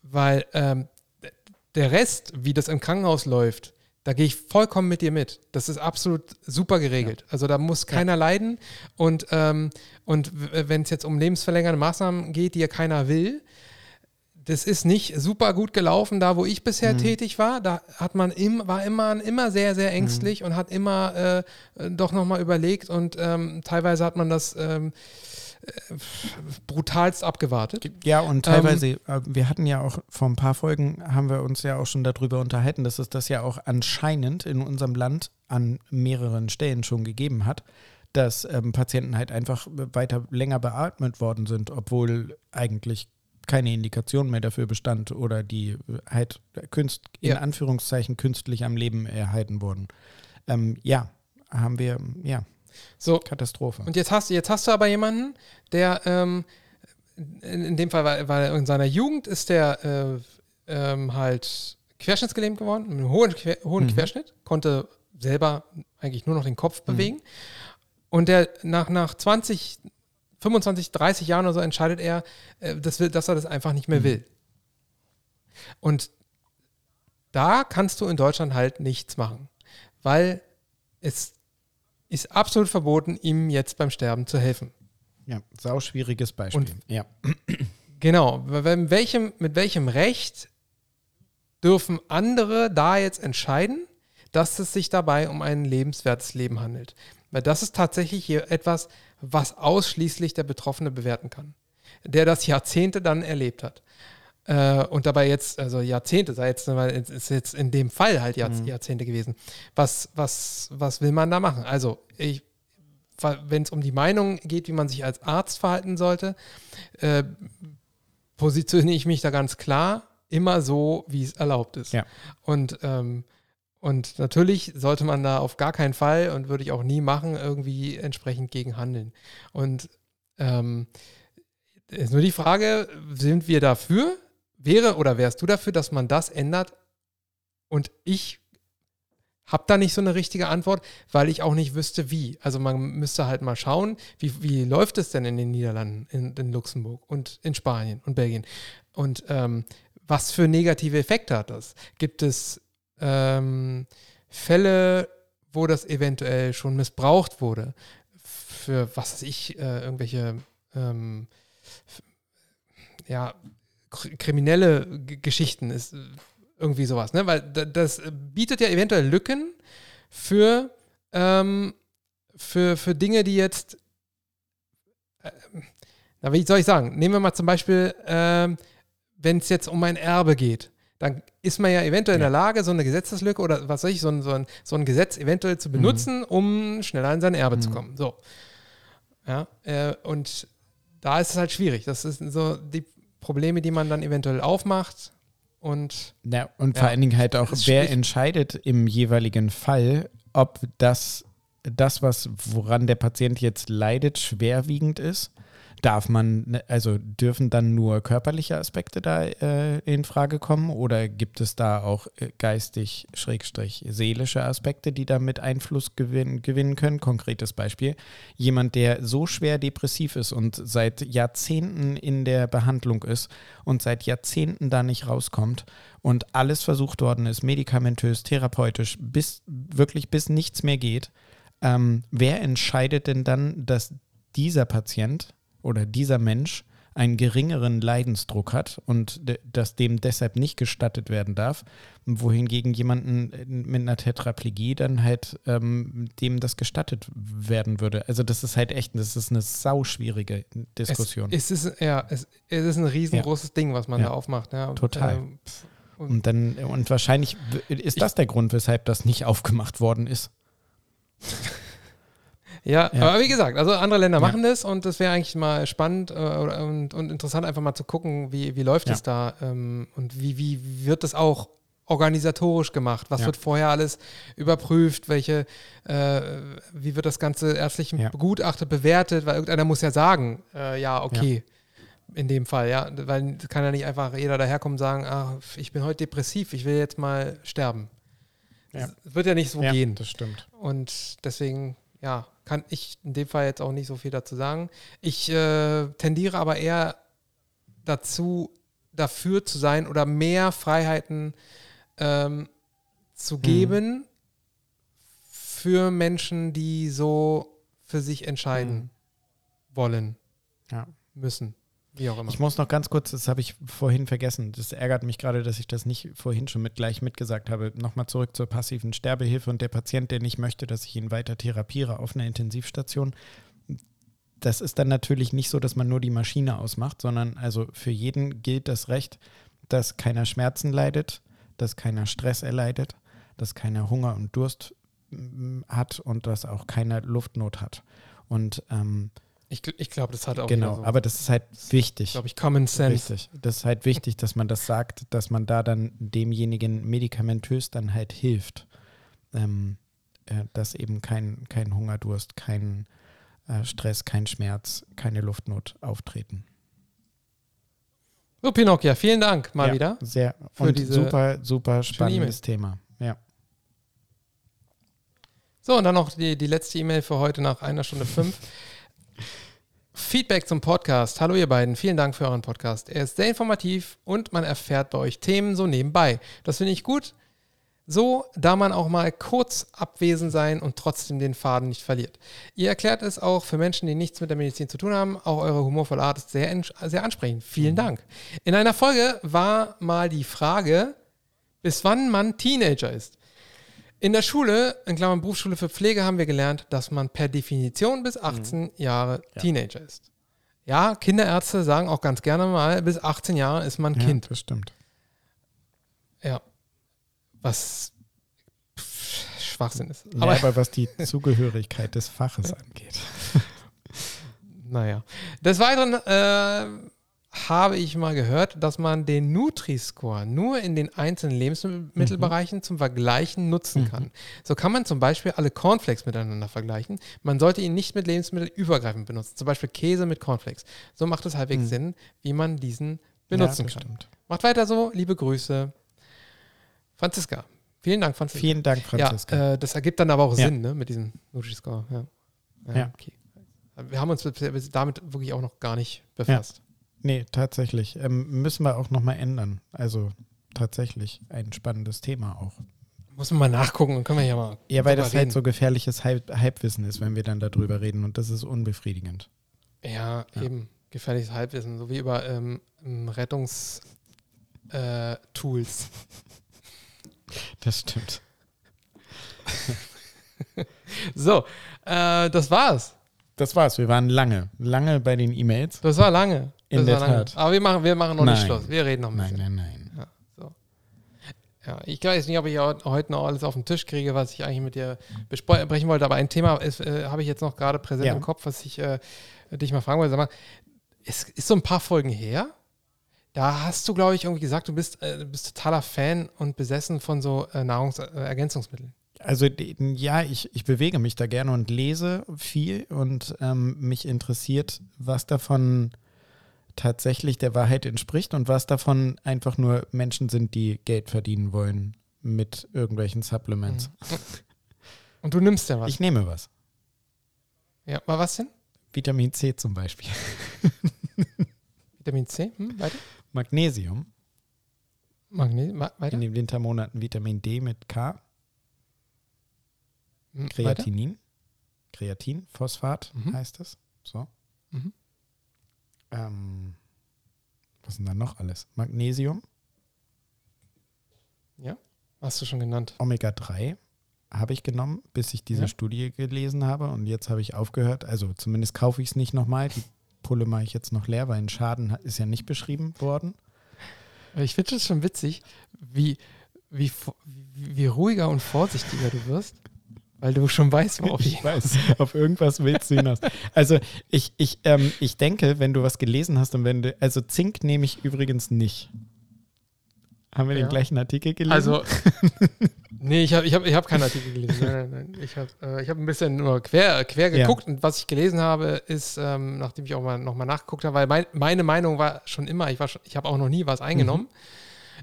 Weil ähm, der Rest, wie das im Krankenhaus läuft, da gehe ich vollkommen mit dir mit. Das ist absolut super geregelt. Also da muss keiner leiden. Und, ähm, und wenn es jetzt um lebensverlängernde Maßnahmen geht, die ja keiner will, das ist nicht super gut gelaufen, da wo ich bisher tätig war. Da hat man im, war immer, immer sehr, sehr ängstlich und hat immer äh, äh, doch nochmal überlegt und ähm, teilweise hat man das ähm, äh, brutalst abgewartet. Ja, und teilweise, äh, wir hatten ja auch vor ein paar Folgen, haben wir uns ja auch schon darüber unterhalten, dass es das ja auch anscheinend in unserem Land an mehreren Stellen schon gegeben hat, dass ähm, Patienten halt einfach weiter länger beatmet worden sind, obwohl eigentlich keine Indikation mehr dafür bestand oder die halt künst, in Ja. Anführungszeichen künstlich am Leben erhalten wurden. Ähm, ja, haben wir, ja, So, Katastrophe. Und jetzt hast, jetzt hast du aber jemanden, der ähm, in, dem Fall, weil, weil in seiner Jugend ist der äh, ähm, halt querschnittsgelähmt geworden, mit einem hohen, Quer, hohen Mhm. Querschnitt, konnte selber eigentlich nur noch den Kopf bewegen. Und der nach, nach 20, 25, 30 Jahren oder so entscheidet er, äh, das will, dass er das einfach nicht mehr Mhm. will. Und da kannst du in Deutschland halt nichts machen, weil es ist absolut verboten, ihm jetzt beim Sterben zu helfen. Ja, sauschwieriges Beispiel. Und- ja. Genau. Mit welchem, mit welchem Recht dürfen andere da jetzt entscheiden, dass es sich dabei um ein lebenswertes Leben handelt? Weil das ist tatsächlich hier etwas, was ausschließlich der Betroffene bewerten kann, der das Jahrzehnte dann erlebt hat. Äh, und dabei jetzt, also Jahrzehnte, sei jetzt, ist jetzt in dem Fall halt Jahrz Jahrzehnte gewesen. Was, was, was will man da machen? Also, ich, wenn es um die Meinung geht, wie man sich als Arzt verhalten sollte, äh, positioniere ich mich da ganz klar immer so, wie es erlaubt ist. Ja. Und, ähm, und natürlich sollte man da auf gar keinen Fall und würde ich auch nie machen, irgendwie entsprechend gegen handeln. Und ähm, ist nur die Frage, sind wir dafür? Wäre oder wärst du dafür, dass man das ändert? Und ich habe da nicht so eine richtige Antwort, weil ich auch nicht wüsste, wie. Also man müsste halt mal schauen, wie, wie läuft es denn in den Niederlanden, in, in Luxemburg und in Spanien und Belgien. Und ähm, was für negative Effekte hat das? Gibt es ähm, Fälle, wo das eventuell schon missbraucht wurde? Für, was weiß ich, äh, irgendwelche ähm, ja, kr- kriminelle G Geschichten ist äh, irgendwie sowas, ne? Weil da- das bietet ja eventuell Lücken für, ähm, für, für Dinge, die jetzt, äh, na, wie soll ich sagen? Nehmen wir mal zum Beispiel, ähm, wenn es jetzt um ein Erbe geht, dann ist man ja eventuell in der Lage, so eine Gesetzeslücke oder was weiß ich, so ein, so ein, so ein Gesetz eventuell zu benutzen, um schneller in sein Erbe zu kommen. So. Ja, äh, und da ist es halt schwierig. Das sind so die Probleme, die man dann eventuell aufmacht. Und Ja, und Ja, vor allen Dingen halt auch, wer entscheidet im jeweiligen Fall, ob das, das, was, woran der Patient jetzt leidet, schwerwiegend ist. Darf man, ne, also dürfen dann nur körperliche Aspekte da äh, in Frage kommen oder gibt es da auch äh, geistig, schrägstrich, seelische Aspekte, die da mit Einfluss gewinnen, gewinnen können? Konkretes Beispiel. Jemand, der so schwer depressiv ist und seit Jahrzehnten in der Behandlung ist und seit Jahrzehnten da nicht rauskommt und alles versucht worden ist, medikamentös, therapeutisch, bis wirklich bis nichts mehr geht. Ähm, wer entscheidet denn dann, dass dieser Patient oder dieser Mensch einen geringeren Leidensdruck hat und de- dass dem deshalb nicht gestattet werden darf, wohingegen jemanden äh, mit einer Tetraplegie dann halt ähm, dem das gestattet werden würde. Also das ist halt echt, das ist eine sauschwierige Diskussion. Es, es, ist, ja, es, es ist ein riesengroßes Ding, was man Ja. da aufmacht. Ja. Total. ähm, und, und dann, und wahrscheinlich ist das der Grund, weshalb das nicht aufgemacht worden ist. Ja, Ja. aber wie gesagt, also andere Länder Ja. machen das und das wäre eigentlich mal spannend äh, und, und interessant, einfach mal zu gucken, wie, wie läuft Ja. es da ähm, und wie, wie wird das auch organisatorisch gemacht? Was Ja. wird vorher alles überprüft? Welche, äh, wie wird das Ganze ärztlich Ja. begutachtet, bewertet? Weil irgendeiner muss ja sagen, äh, ja, okay. In dem Fall, ja. Weil kann ja nicht einfach jeder daherkommen und sagen, ah, ich bin heute depressiv, ich will jetzt mal sterben. Ja. Es wird ja nicht so ja, gehen. das stimmt. Und deswegen, ja, kann ich in dem Fall jetzt auch nicht so viel dazu sagen. Ich äh, tendiere aber eher dazu, dafür zu sein oder mehr Freiheiten ähm, zu geben für Menschen, die so für sich entscheiden Mhm. wollen, Ja. müssen, wie auch immer. Ich muss noch ganz kurz, das habe ich vorhin vergessen. Das ärgert mich gerade, dass ich das nicht vorhin schon mit gleich mitgesagt habe. Nochmal zurück zur passiven Sterbehilfe und der Patient, der nicht möchte, dass ich ihn weiter therapiere auf einer Intensivstation. Das ist dann natürlich nicht so, dass man nur die Maschine ausmacht, sondern also für jeden gilt das Recht, dass keiner Schmerzen leidet, dass keiner Stress erleidet, dass keiner Hunger und Durst mm, hat und dass auch keiner Luftnot hat. Und ähm, ich ich glaube, das hat auch genau, so, aber das ist halt wichtig. glaube ich, Common Sense. Richtig. Das ist halt wichtig, dass man das sagt, dass man da dann demjenigen medikamentös dann halt hilft. Ähm, äh, dass eben kein, kein Hungerdurst, kein äh, Stress, kein Schmerz, keine Luftnot auftreten. So, Pinocchio, vielen Dank mal ja, wieder. Sehr für und diese super, super spannendes Thema. Ja. So, und dann noch die, die letzte E-Mail für heute nach einer Stunde fünf. Feedback zum Podcast. Hallo ihr beiden, vielen Dank für euren Podcast. Er ist sehr informativ und man erfährt bei euch Themen so nebenbei. Das finde ich gut. So, da man auch mal kurz abwesend sein und trotzdem den Faden nicht verliert. Ihr erklärt es auch für Menschen, die nichts mit der Medizin zu tun haben. Auch eure humorvolle Art ist sehr, sehr ansprechend. Vielen Dank. In einer Folge war mal die Frage, bis wann man Teenager ist. In der Schule, in Klammern Berufsschule für Pflege, haben wir gelernt, dass man per Definition bis 18 Jahre Ja. Teenager ist. Ja, Kinderärzte sagen auch ganz gerne mal, bis 18 Jahre ist man ja, Kind. das stimmt. Ja. Was Schwachsinn ist. Aber, Aber ja, aber was die Zugehörigkeit des Faches angeht. naja. Des Weiteren äh, habe ich mal gehört, dass man den Nutri-Score nur in den einzelnen Lebensmittelbereichen zum Vergleichen nutzen kann. So kann man zum Beispiel alle Cornflakes miteinander vergleichen. Man sollte ihn nicht mit Lebensmitteln übergreifend benutzen. Zum Beispiel Käse mit Cornflakes. So macht es halbwegs Sinn, wie man diesen benutzen ja, kann. stimmt. Macht weiter so. Liebe Grüße. Franziska. Vielen Dank, Franziska. Vielen Dank, Franziska. Ja, äh, das ergibt dann aber auch Ja. Sinn, ne, mit diesem Nutri-Score. Ja. Ja. Okay. Wir haben uns mit- damit wirklich auch noch gar nicht befasst. Nee, tatsächlich. Ähm, müssen wir auch nochmal ändern. Also tatsächlich ein spannendes Thema auch. Muss man mal nachgucken, dann können wir ja mal. Ja, weil das halt reden. so gefährliches Halb Halbwissen ist, wenn wir dann darüber reden und das ist unbefriedigend. Ja, Ja. eben. Gefährliches Halbwissen, so wie über ähm, Rettungstools. Äh. Das stimmt. so, äh, das war's. Das war's. Wir waren lange, lange bei den E-Mails. Das war lange. In das der. Tat. Aber wir machen, wir machen noch nicht Nein. Schluss. Wir reden noch ein Nein, bisschen. nein, nein. Ja, ich weiß nicht, ob ich heute noch alles auf den Tisch kriege, was ich eigentlich mit dir besprechen wollte, aber ein Thema äh, habe ich jetzt noch gerade präsent Ja. im Kopf, was ich äh, dich mal fragen wollte. Sag mal, es ist so ein paar Folgen her. Da hast du, glaube ich, irgendwie gesagt, du bist, äh, bist totaler Fan und besessen von so äh, Nahrungsergänzungsmitteln. Also die- ja, ich, ich bewege mich da gerne und lese viel und ähm, mich interessiert, was davon tatsächlich der Wahrheit entspricht und was davon einfach nur Menschen sind, die Geld verdienen wollen mit irgendwelchen Supplements. Und du nimmst ja was. Ich nehme was. ja, mal was denn? Vitamin C zum Beispiel. Vitamin C? Hm, weiter? Magnesium. Magnesium? ma- Weiter? In den Wintermonaten Vitamin D mit K. Hm, weiter? Kreatinin. Kreatin, Phosphat Mhm. heißt es. So. Mhm. Ähm, was ist denn da noch alles? Magnesium, Ja, hast du schon genannt. Omega-3 habe ich genommen, bis ich diese Ja. Studie gelesen habe. Und jetzt habe ich aufgehört. Also zumindest kaufe ich es nicht nochmal. Die Pulle mache ich jetzt noch leer, weil ein Schaden ist ja nicht beschrieben worden. Ich finde es schon witzig, wie, wie, wie ruhiger und vorsichtiger du wirst. Weil du schon weißt, worauf ich. Ich weiß, auf irgendwas willst du hinaus. Also ich, ich, ähm, ich denke, wenn du was gelesen hast und wenn du, also Zink nehme ich übrigens nicht. Haben wir Ja. den gleichen Artikel gelesen? Also, nee, ich habe ich hab, ich hab keinen Artikel gelesen. Nein, nein, nein. Ich habe äh, ich hab ein bisschen nur quer, quer Ja. geguckt und was ich gelesen habe, ist, ähm, nachdem ich auch mal nochmal nachgeguckt habe, weil mein, meine Meinung war schon immer, ich, war schon- ich habe auch noch nie was eingenommen.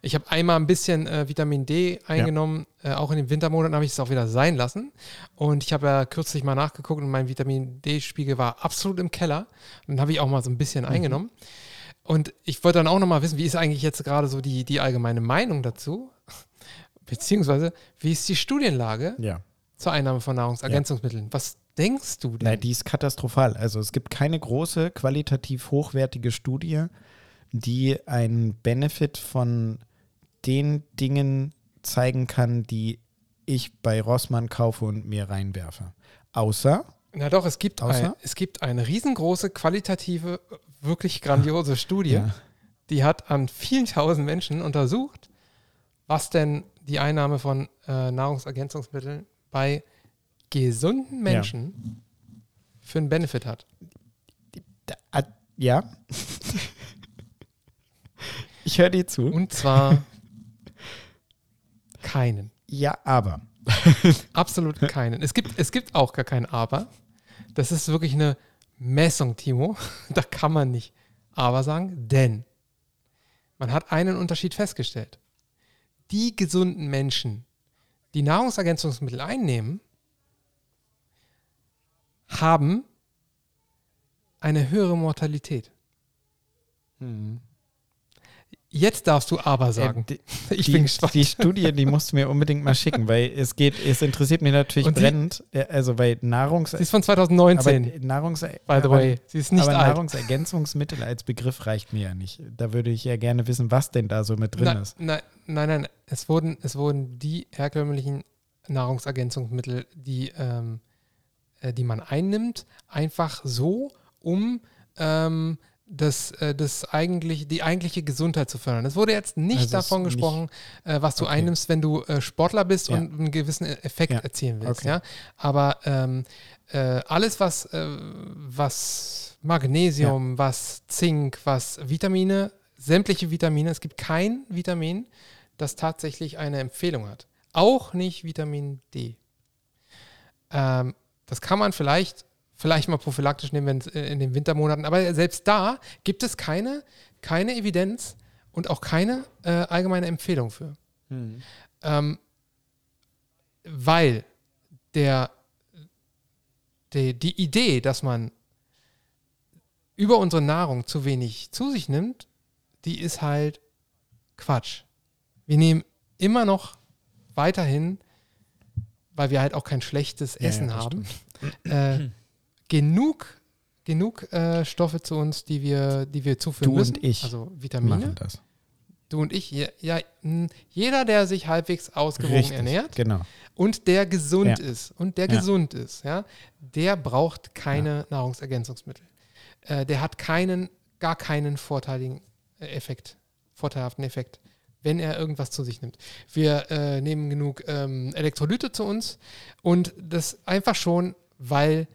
Ich habe einmal ein bisschen äh, Vitamin D eingenommen, äh, auch in den Wintermonaten habe ich es auch wieder sein lassen. Und ich habe ja kürzlich mal nachgeguckt und mein Vitamin D-Spiegel war absolut im Keller. Und dann habe ich auch mal so ein bisschen eingenommen. Und ich wollte dann auch nochmal wissen, wie ist eigentlich jetzt gerade so die, die allgemeine Meinung dazu? Beziehungsweise, wie ist die Studienlage ja. zur Einnahme von Nahrungsergänzungsmitteln? Was denkst du denn? Nein, die ist katastrophal. Also es gibt keine große, qualitativ hochwertige Studie, die einen Benefit von den Dingen zeigen kann, die ich bei Rossmann kaufe und mir reinwerfe. Außer, Na doch, es gibt, ein, Außer? es gibt eine riesengroße, qualitative, wirklich grandiose Studie, Ja. die hat an vielen tausend Menschen untersucht, was denn die Einnahme von äh, Nahrungsergänzungsmitteln bei gesunden Menschen für einen Benefit hat. ja, ich höre dir zu. Und zwar keinen. Ja, aber. Absolut keinen. Es gibt, es gibt auch gar kein Aber. Das ist wirklich eine Messung, Timo. Da kann man nicht Aber sagen, denn man hat einen Unterschied festgestellt. Die gesunden Menschen, die Nahrungsergänzungsmittel einnehmen, haben eine höhere Mortalität. Jetzt darfst du aber sagen. Äh, die, ich bin gespannt. Die Studie, die musst du mir unbedingt mal schicken, weil es geht, es interessiert mich natürlich sie- brennend. äh, Also weil Nahrungs... Sie ist von aber 2019, Nahrungs by the aber, way. Sie ist nicht aber alt. Nahrungsergänzungsmittel als Begriff reicht mir ja nicht. Da würde ich ja gerne wissen, was denn da so mit drin Nein, ist. nein, nein, nein. Es wurden, es wurden die herkömmlichen Nahrungsergänzungsmittel, die, ähm, äh, die man einnimmt, einfach so, um ähm, das, äh, das eigentlich, die eigentliche Gesundheit zu fördern. Es wurde jetzt nicht Also davon gesprochen, äh, was du Okay. einnimmst, wenn du äh, Sportler bist Ja. und einen gewissen Effekt Ja. erzielen willst. Okay. Ja? Aber ähm, äh, alles, was, äh, was Magnesium, was Zink, was Vitamine, sämtliche Vitamine, es gibt kein Vitamin, das tatsächlich eine Empfehlung hat. Auch nicht Vitamin D. Ähm, das kann man vielleicht, vielleicht mal prophylaktisch nehmen wenn es, äh, in den Wintermonaten, aber selbst da gibt es keine, keine Evidenz und auch keine äh, allgemeine Empfehlung für. Ähm, weil der, die, die Idee, dass man über unsere Nahrung zu wenig zu sich nimmt, die ist halt Quatsch. Wir nehmen immer noch weiterhin, weil wir halt auch kein schlechtes Ja, Essen ja, das haben, äh, genug, genug äh, Stoffe zu uns, die wir, die wir zuführen Du müssen. und ich Also Vitamine. Machen das. Du und ich, ja, ja, jeder, der sich halbwegs ausgewogen Richtig, ernährt genau. und der gesund Ja. ist und der Ja. gesund ist, ja, der braucht keine Nahrungsergänzungsmittel. Äh, der hat keinen, gar keinen vorteiligen äh, Effekt, vorteilhaften Effekt, wenn er irgendwas zu sich nimmt. Wir äh, nehmen genug ähm, Elektrolyte zu uns und das einfach schon, weil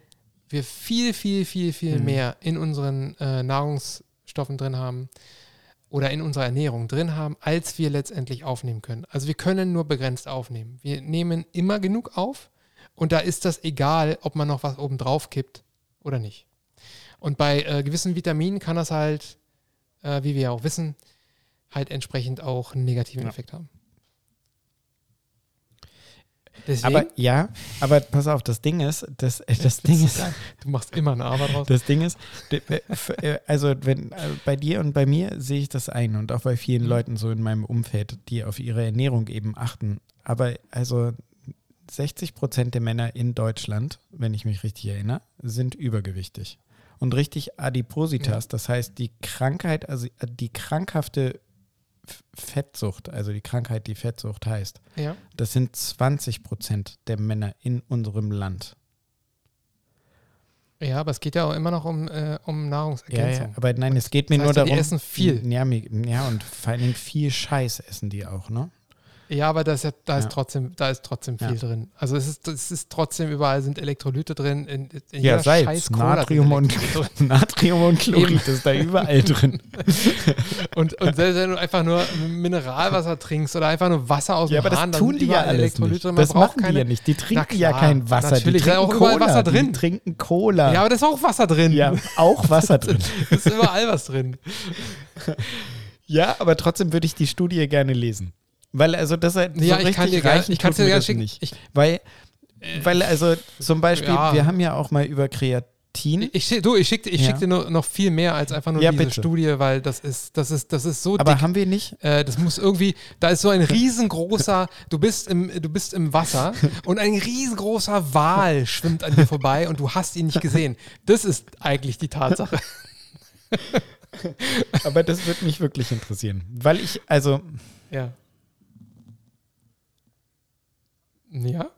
wir viel, viel, viel, viel Mhm. mehr in unseren äh, Nahrungsstoffen drin haben oder in unserer Ernährung drin haben, als wir letztendlich aufnehmen können. Also wir können nur begrenzt aufnehmen. Wir nehmen immer genug auf und da ist das egal, ob man noch was oben drauf kippt oder nicht. Und bei äh, gewissen Vitaminen kann das halt, äh, wie wir ja auch wissen, halt entsprechend auch einen negativen Ja. Effekt haben. Deswegen, Aber ja, aber pass auf, das Ding ist, das, äh, das Ding ist, du machst immer ein Aber draus. Das Ding ist, äh, äh, also wenn bei dir und bei mir sehe ich das ein und auch bei vielen Mhm. Leuten so in meinem Umfeld, die auf ihre Ernährung eben achten. Aber also 60 Prozent der Männer in Deutschland, wenn ich mich richtig erinnere, sind übergewichtig. Und richtig Adipositas, Ja. das heißt die Krankheit, also die krankhafte Fettsucht, also die Krankheit, die Fettsucht heißt, ja. das sind 20 Prozent der Männer in unserem Land. ja, aber es geht ja auch immer noch um, äh, um Ja, Nahrungsergänzung. ja, aber nein, es geht mir Das nur heißt ja, die darum. essen viel. Ja, ja, und vor allen Dingen viel Scheiß essen die auch, ne? Ja, aber da ist ja, da ist Ja. trotzdem, da ist trotzdem viel Ja. drin. Also es ist, es ist trotzdem überall sind Elektrolyte drin. In, in Ja, Salz, Natrium und. Natrium und Chlorid ist da überall drin. Und, und selbst wenn du einfach nur Mineralwasser trinkst oder einfach nur Wasser aus Ja, dem aber Hahn, das tun die ja alles nicht. Das machen die keine, ja nicht. Die trinken klar, ja kein Wasser. natürlich, die da ist trinken auch Cola. Wasser drin. Die trinken Cola. Ja, aber da ist auch Wasser drin. Ja, auch Wasser drin. Da ist überall was drin. Ja, aber trotzdem würde ich die Studie gerne lesen. Weil also das halt Ja, so ich kann richtig dir gerne- reichen ich kann's tut dir das schicken. nicht. Ich- weil, weil also zum Beispiel, Ja. wir haben ja auch mal über Kreatin. Ich, schick- du, ich schicke ich Ja. schick dir nur, noch viel mehr als einfach nur Ja, diese bitte. Studie, weil das ist, das ist, das ist so aber dick. haben wir nicht? Äh, das muss irgendwie, da ist so ein riesengroßer, du bist im, du bist im Wasser und ein riesengroßer Wal schwimmt an dir vorbei und du hast ihn nicht gesehen. Das ist eigentlich die Tatsache. Aber das würde mich wirklich interessieren. Weil ich, also, Ja. Ja?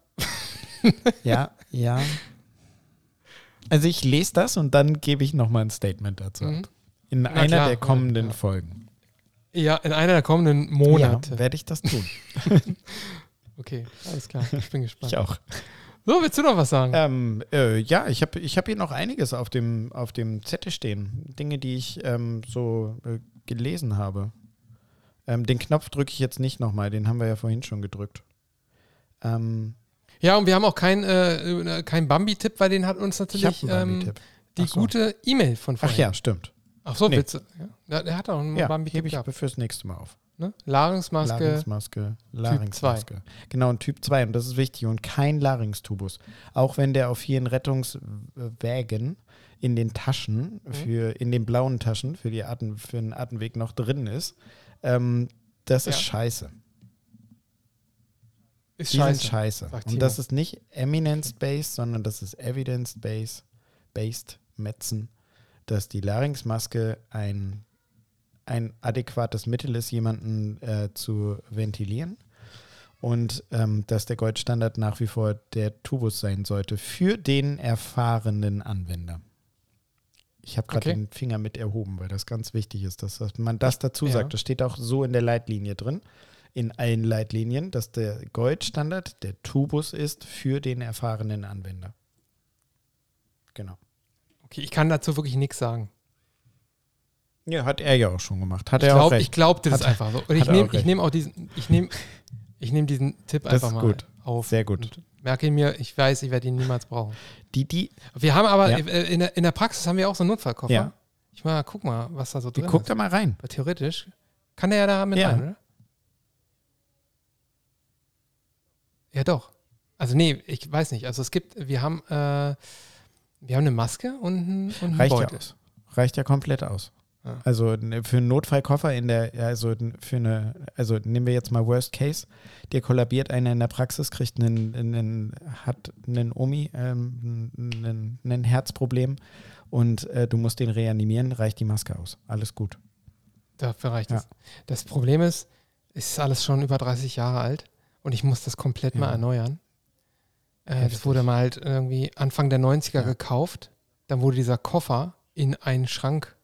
ja, ja. Also ich lese das und dann gebe ich nochmal ein Statement dazu Mhm. In Na einer klar, der kommenden ja. Folgen. Ja, in einer der kommenden Monate. Ja, werde ich das tun. Okay, alles klar. Ich bin gespannt. Ich auch. So, willst du noch was sagen? Ähm, äh, ja, ich habe ich hab hier noch einiges auf dem, auf dem Zettel stehen. Dinge, die ich ähm, so äh, gelesen habe. Ähm, den Knopf drücke ich jetzt nicht nochmal, den haben wir ja vorhin schon gedrückt. Ähm, Ja, und wir haben auch keinen äh, kein Bambi-Tipp, weil den hat uns ich natürlich ähm, die Ach so. gute E-Mail von Ach vorhin. ja, stimmt. Ach so, Nee. du? Ja. Der hat auch einen Ja, Bambi-Tipp hebe ich gehabt. fürs nächste Mal auf. Ne? Larynxmaske. Larynxmaske, Larynxmaske. Genau, ein Typ 2 und das ist wichtig und kein Larynxtubus. Auch wenn der auf vielen Rettungswägen in den Taschen, Mhm. für, in den blauen Taschen für, die Atem, für den Atemweg noch drin ist, ähm, das ist Ja. scheiße. Ist Die scheiße. sind scheiße. Und das ist nicht eminence-based, sondern das ist evidence-based, based Metzen, dass die Larynxmaske ein, ein adäquates Mittel ist, jemanden äh, zu ventilieren. Und ähm, dass der Goldstandard nach wie vor der Tubus sein sollte für den erfahrenen Anwender. Ich habe gerade Okay. den Finger mit erhoben, weil das ganz wichtig ist, dass, dass man das dazu Ja. sagt. Das steht auch so in der Leitlinie drin in allen Leitlinien, dass der Goldstandard der Tubus ist für den erfahrenen Anwender. Genau. Okay, ich kann dazu wirklich nichts sagen. Ja, hat er ja auch schon gemacht. Hat ich er auch glaub, recht. ich glaubte das Hat- einfach so. Und ich nehme auch ich nehm auch diesen, ich nehme ich nehm diesen Tipp Das einfach mal gut. auf. Sehr gut. Merke ihn mir, ich weiß, ich werde ihn niemals brauchen. Die, die, Wir haben aber Ja. äh, in, der, in der Praxis haben wir auch so einen Notfallkoffer. Ja. Ich mal, guck mal, was da so die drin guckt ist. da mal rein. Aber theoretisch kann der ja da mit Ja. rein, oder? Ja, doch. Also nee, ich weiß nicht. Also es gibt, wir haben, äh, wir haben eine Maske und ein, und Reicht ja Beutel. aus. Reicht ja komplett aus. Ja. Also ne, für einen Notfallkoffer in der, ja, also für eine, also nehmen wir jetzt mal Worst Case, der kollabiert einer in der Praxis, kriegt einen, einen hat einen Omi, ähm, einen, einen Herzproblem und äh, du musst den reanimieren, reicht die Maske aus. Alles gut. Dafür reicht Ja. es. Das Problem ist, ist alles schon über 30 Jahre alt und ich muss das komplett mal Ja. erneuern. Äh, das wurde mal halt irgendwie Anfang der 90er Ja. gekauft. Dann wurde dieser Koffer in einen Schrank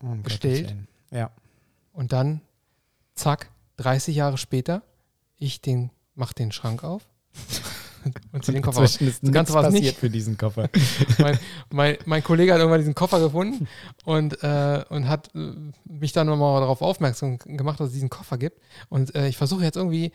Um Gestellt. Ja. und dann, zack, 30 Jahre später, ich den, mach den Schrank auf und zieh den Koffer ist Das Ganze passiert nicht. für diesen Koffer. mein, mein, mein Kollege hat irgendwann diesen Koffer gefunden und, äh, und hat äh, mich dann nochmal darauf aufmerksam gemacht, dass es diesen Koffer gibt. Und äh, ich versuche jetzt irgendwie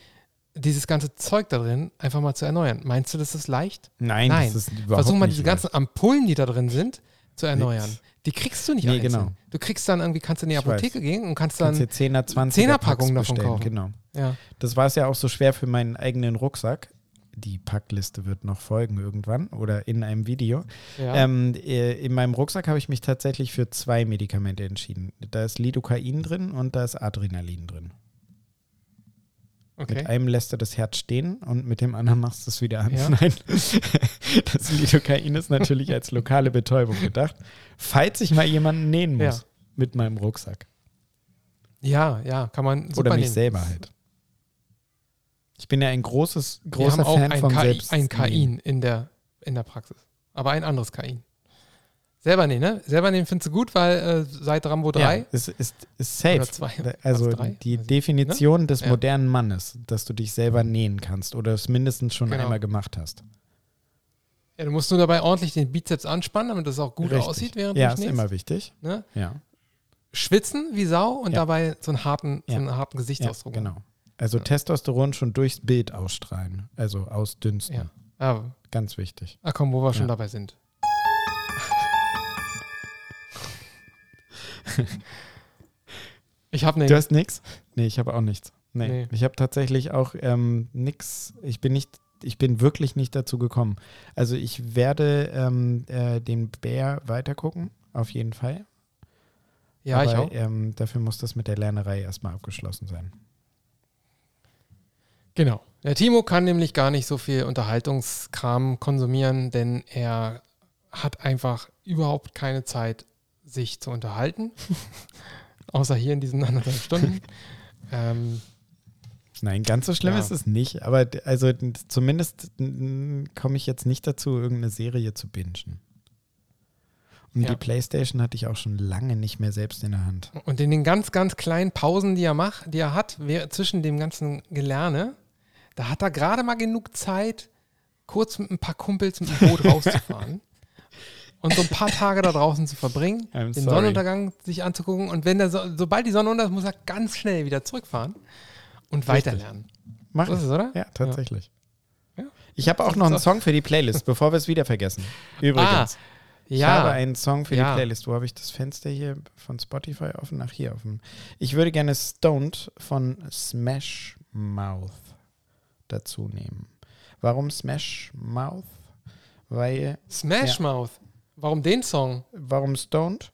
dieses ganze Zeug da drin einfach mal zu erneuern. Meinst du, das ist leicht? Nein, Nein. das ist überhaupt Versuch mal diese leicht. ganzen Ampullen, die da drin sind, zu erneuern. Die kriegst du nicht Nee, einzeln. genau. Du kriegst dann irgendwie, kannst du in die Apotheke gehen und kannst Kannst dann, dir 10er, 20er Zehnerpackungen Packs davon bestellen, kaufen. Genau. ja, Das war es ja auch so schwer für meinen eigenen Rucksack. Die Packliste wird noch folgen irgendwann oder in einem Video. ja. Ähm, äh, in meinem Rucksack habe ich mich tatsächlich für zwei Medikamente entschieden. Da ist Lidocain drin und da ist Adrenalin drin. Okay. Mit einem lässt du das Herz stehen und mit dem anderen machst du es wieder an. Ja. Nein, das Lidocain ist natürlich als lokale Betäubung gedacht. Falls ich mal jemanden nähen muss Ja. mit meinem Rucksack. Ja, ja, kann man Oder mich nehmen. selber halt. Ich bin ja ein großes, Wir großer haben auch Fan ein, von Kai, selbst. ein Kain in der, in der Praxis. Aber ein anderes Kain. Selber nehmen, ne? Selber nehmen findest du gut, weil äh, seit Rambo 3. Ja, ist, ist, ist safe. Oder zwei. Also die Definition des Ja. modernen Mannes, dass du dich selber nähen kannst oder es mindestens schon Genau. einmal gemacht hast. Ja, du musst nur dabei ordentlich den Bizeps anspannen, damit das auch gut Richtig. aussieht, während Ja, du ist nähst. immer wichtig. Ne? Ja, Schwitzen wie Sau und Ja. dabei so einen harten, so Ja. einen harten ja Gesichtsausdruck. genau. Also Ja. Testosteron schon durchs Bild ausstrahlen, also ausdünsten. Ja. Ah, Ganz wichtig. ah, komm, wo wir schon Ja. dabei sind. ich habe Du eine. hast nichts? Nee, ich habe auch nichts. Nee. Nee. Ich habe tatsächlich auch ähm, nichts. Ich bin nicht, ich bin wirklich nicht dazu gekommen. Also ich werde ähm, äh, den Bär weitergucken, auf jeden Fall. Ja, ich Aber, auch. Ähm, dafür muss das mit der Lernerei erstmal abgeschlossen sein. Genau. Der Timo kann nämlich gar nicht so viel Unterhaltungskram konsumieren, denn er hat einfach überhaupt keine Zeit, sich zu unterhalten. Außer hier in diesen anderthalb Stunden. ähm, Nein, ganz so schlimm Ja. ist es nicht. Aber also zumindest komme ich jetzt nicht dazu, irgendeine Serie zu bingen. Und Ja. die Playstation hatte ich auch schon lange nicht mehr selbst in der Hand. und in den ganz, ganz kleinen Pausen, die er macht, die er hat, zwischen dem ganzen Gelerne, da hat er gerade mal genug Zeit, kurz mit ein paar Kumpels mit dem Boot rauszufahren. Und so ein paar Tage da draußen zu verbringen, I'm den sorry. Sonnenuntergang sich anzugucken. Und wenn der so, sobald die Sonne unter ist, muss er ganz schnell wieder zurückfahren und weiterlernen. Mach So ist ich. es, oder? Ja, tatsächlich. Ja. Ich habe auch noch einen Song für die Playlist, bevor wir es wieder vergessen. Übrigens. Ich Ja. habe einen Song für Ja. die Playlist. Wo habe ich das Fenster hier von Spotify offen? Ach, hier offen. Ich würde gerne Stoned von Smash Mouth dazu nehmen. Warum Smash Mouth? Weil, Smash Mouth. Warum den Song? warum Stoned?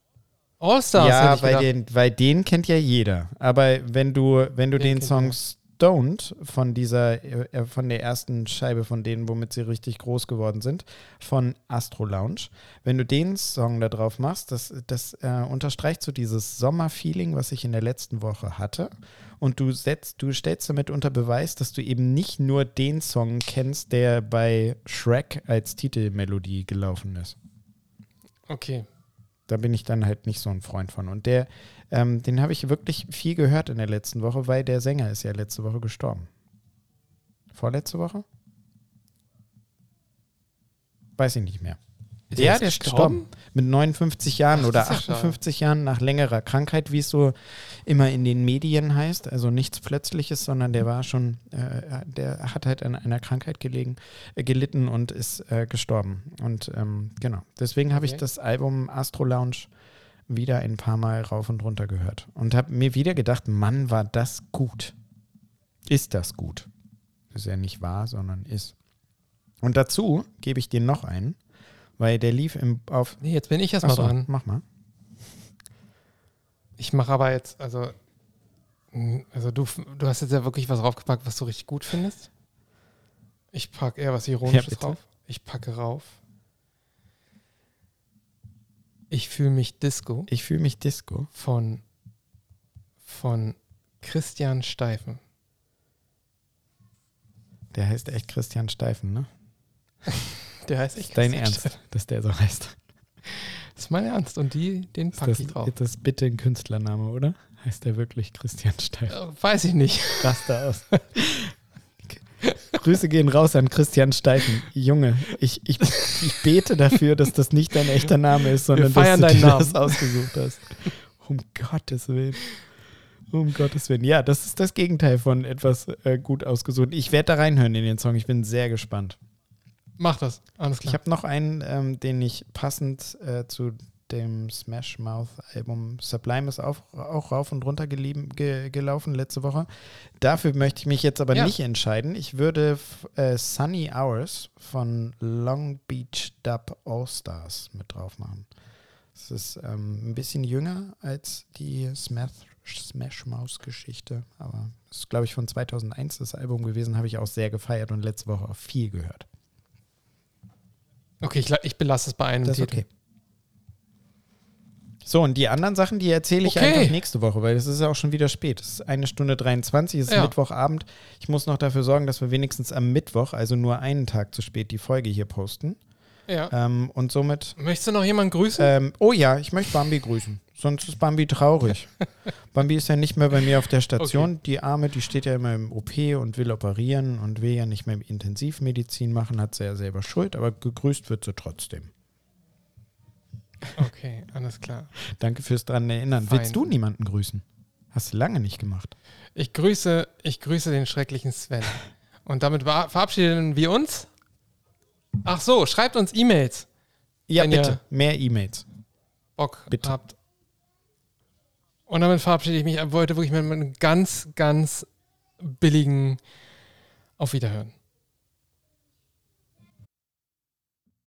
All Stars. ja, weil den, weil den kennt ja jeder. Aber wenn du, wenn du Den den Song. Stoned von dieser, äh, von der ersten Scheibe von denen, womit sie richtig groß geworden sind, von Astro Lounge, wenn du den Song da drauf machst, das, das äh, unterstreicht so dieses Sommerfeeling, was ich in der letzten Woche hatte. Und du setzt, du stellst damit unter Beweis, dass du eben nicht nur den Song kennst, der bei Shrek als Titelmelodie gelaufen ist. Okay. Da bin ich dann halt nicht so ein Freund von. Und der, ähm, den habe ich wirklich viel gehört in der letzten Woche, weil der Sänger ist ja letzte Woche gestorben. Vorletzte Woche? Weiß ich nicht mehr. Ist ja, der ist gestorben. Mit 59 Jahren Ach, oder das ist ja 58 Jahren nach längerer Krankheit, wie es so immer in den Medien heißt. Also nichts Plötzliches, sondern der war schon, äh, der hat halt an einer Krankheit gelegen, äh, gelitten und ist äh, gestorben. Und ähm, genau, deswegen habe ich Okay. das Album Astro Lounge wieder ein paar Mal rauf und runter gehört und habe mir wieder gedacht, Mann, war das gut. Ist das gut? Ist ja nicht wahr, sondern ist. Und dazu gebe ich dir noch einen, weil der lief im, auf Nee, jetzt bin ich erstmal Achso, dran. Mach mal. Ich mache aber jetzt, also, also du, du hast jetzt ja wirklich was raufgepackt, was du richtig gut findest. Ich packe eher was Ironisches bitte. drauf. Ich packe rauf. Ich fühle mich Disco Ich fühle mich Disco. von, von Christian Steifen. Der heißt echt Christian Steifen, ne? Der heißt echt Dein Christian Ernst, dass der so heißt. Das ist mein Ernst und die, den packe das, ich drauf. ist das bitte ein Künstlername, oder? Heißt der wirklich Christian Steifen? Äh, weiß ich nicht. Raster aus. Grüße gehen raus an Christian Steifen. Junge, ich, ich, ich bete dafür, dass das nicht dein echter Name ist, sondern dass du deinen dir Namen. das ausgesucht hast. Um Gottes Willen. Um Gottes Willen. Ja, das ist das Gegenteil von etwas äh, gut ausgesucht. Ich werde da reinhören in den Song. Ich bin sehr gespannt. Mach das. Alles Ich klar. habe noch einen, ähm, den ich passend äh, zu dem Smash Mouth Album Sublime ist auch, auch rauf und runter gelieben, ge, gelaufen letzte Woche. Dafür möchte ich mich jetzt aber Ja. nicht entscheiden. Ich würde äh, Sunny Hours von Long Beach Dub All Stars mit drauf machen. Es ist ähm, ein bisschen jünger als die Smash, Smash Mouth Geschichte, aber es ist, glaube ich, von 2001 das Album gewesen, habe ich auch sehr gefeiert und letzte Woche auch viel gehört. Okay, ich, ich belasse es bei einem Das ist Titel. okay. So, und die anderen Sachen, die erzähle ich Okay. einfach nächste Woche, weil es ist ja auch schon wieder spät. Es ist eine Stunde 23, es ist Ja. Mittwochabend. Ich muss noch dafür sorgen, dass wir wenigstens am Mittwoch, also nur einen Tag zu spät, die Folge hier posten. Ja. Ähm, und somit. Möchtest du noch jemanden grüßen? Ähm, oh ja, ich möchte Bambi grüßen. Sonst ist Bambi traurig. Bambi ist ja nicht mehr bei mir auf der Station. Die Arme, die steht ja immer im OP und will operieren und will ja nicht mehr Intensivmedizin machen, hat sie ja selber Schuld, aber gegrüßt wird sie trotzdem. Okay, alles klar. Danke fürs dran erinnern. Fein. Willst du niemanden grüßen? Hast du lange nicht gemacht. Ich grüße, ich grüße den schrecklichen Sven. Und damit ver- verabschieden wir uns. Ach so, schreibt uns E-Mails, Ja, bitte. Mehr E-Mails. Bock Bitte. habt. Und damit verabschiede ich mich ab heute wirklich mit einem ganz, ganz billigen Auf Wiederhören.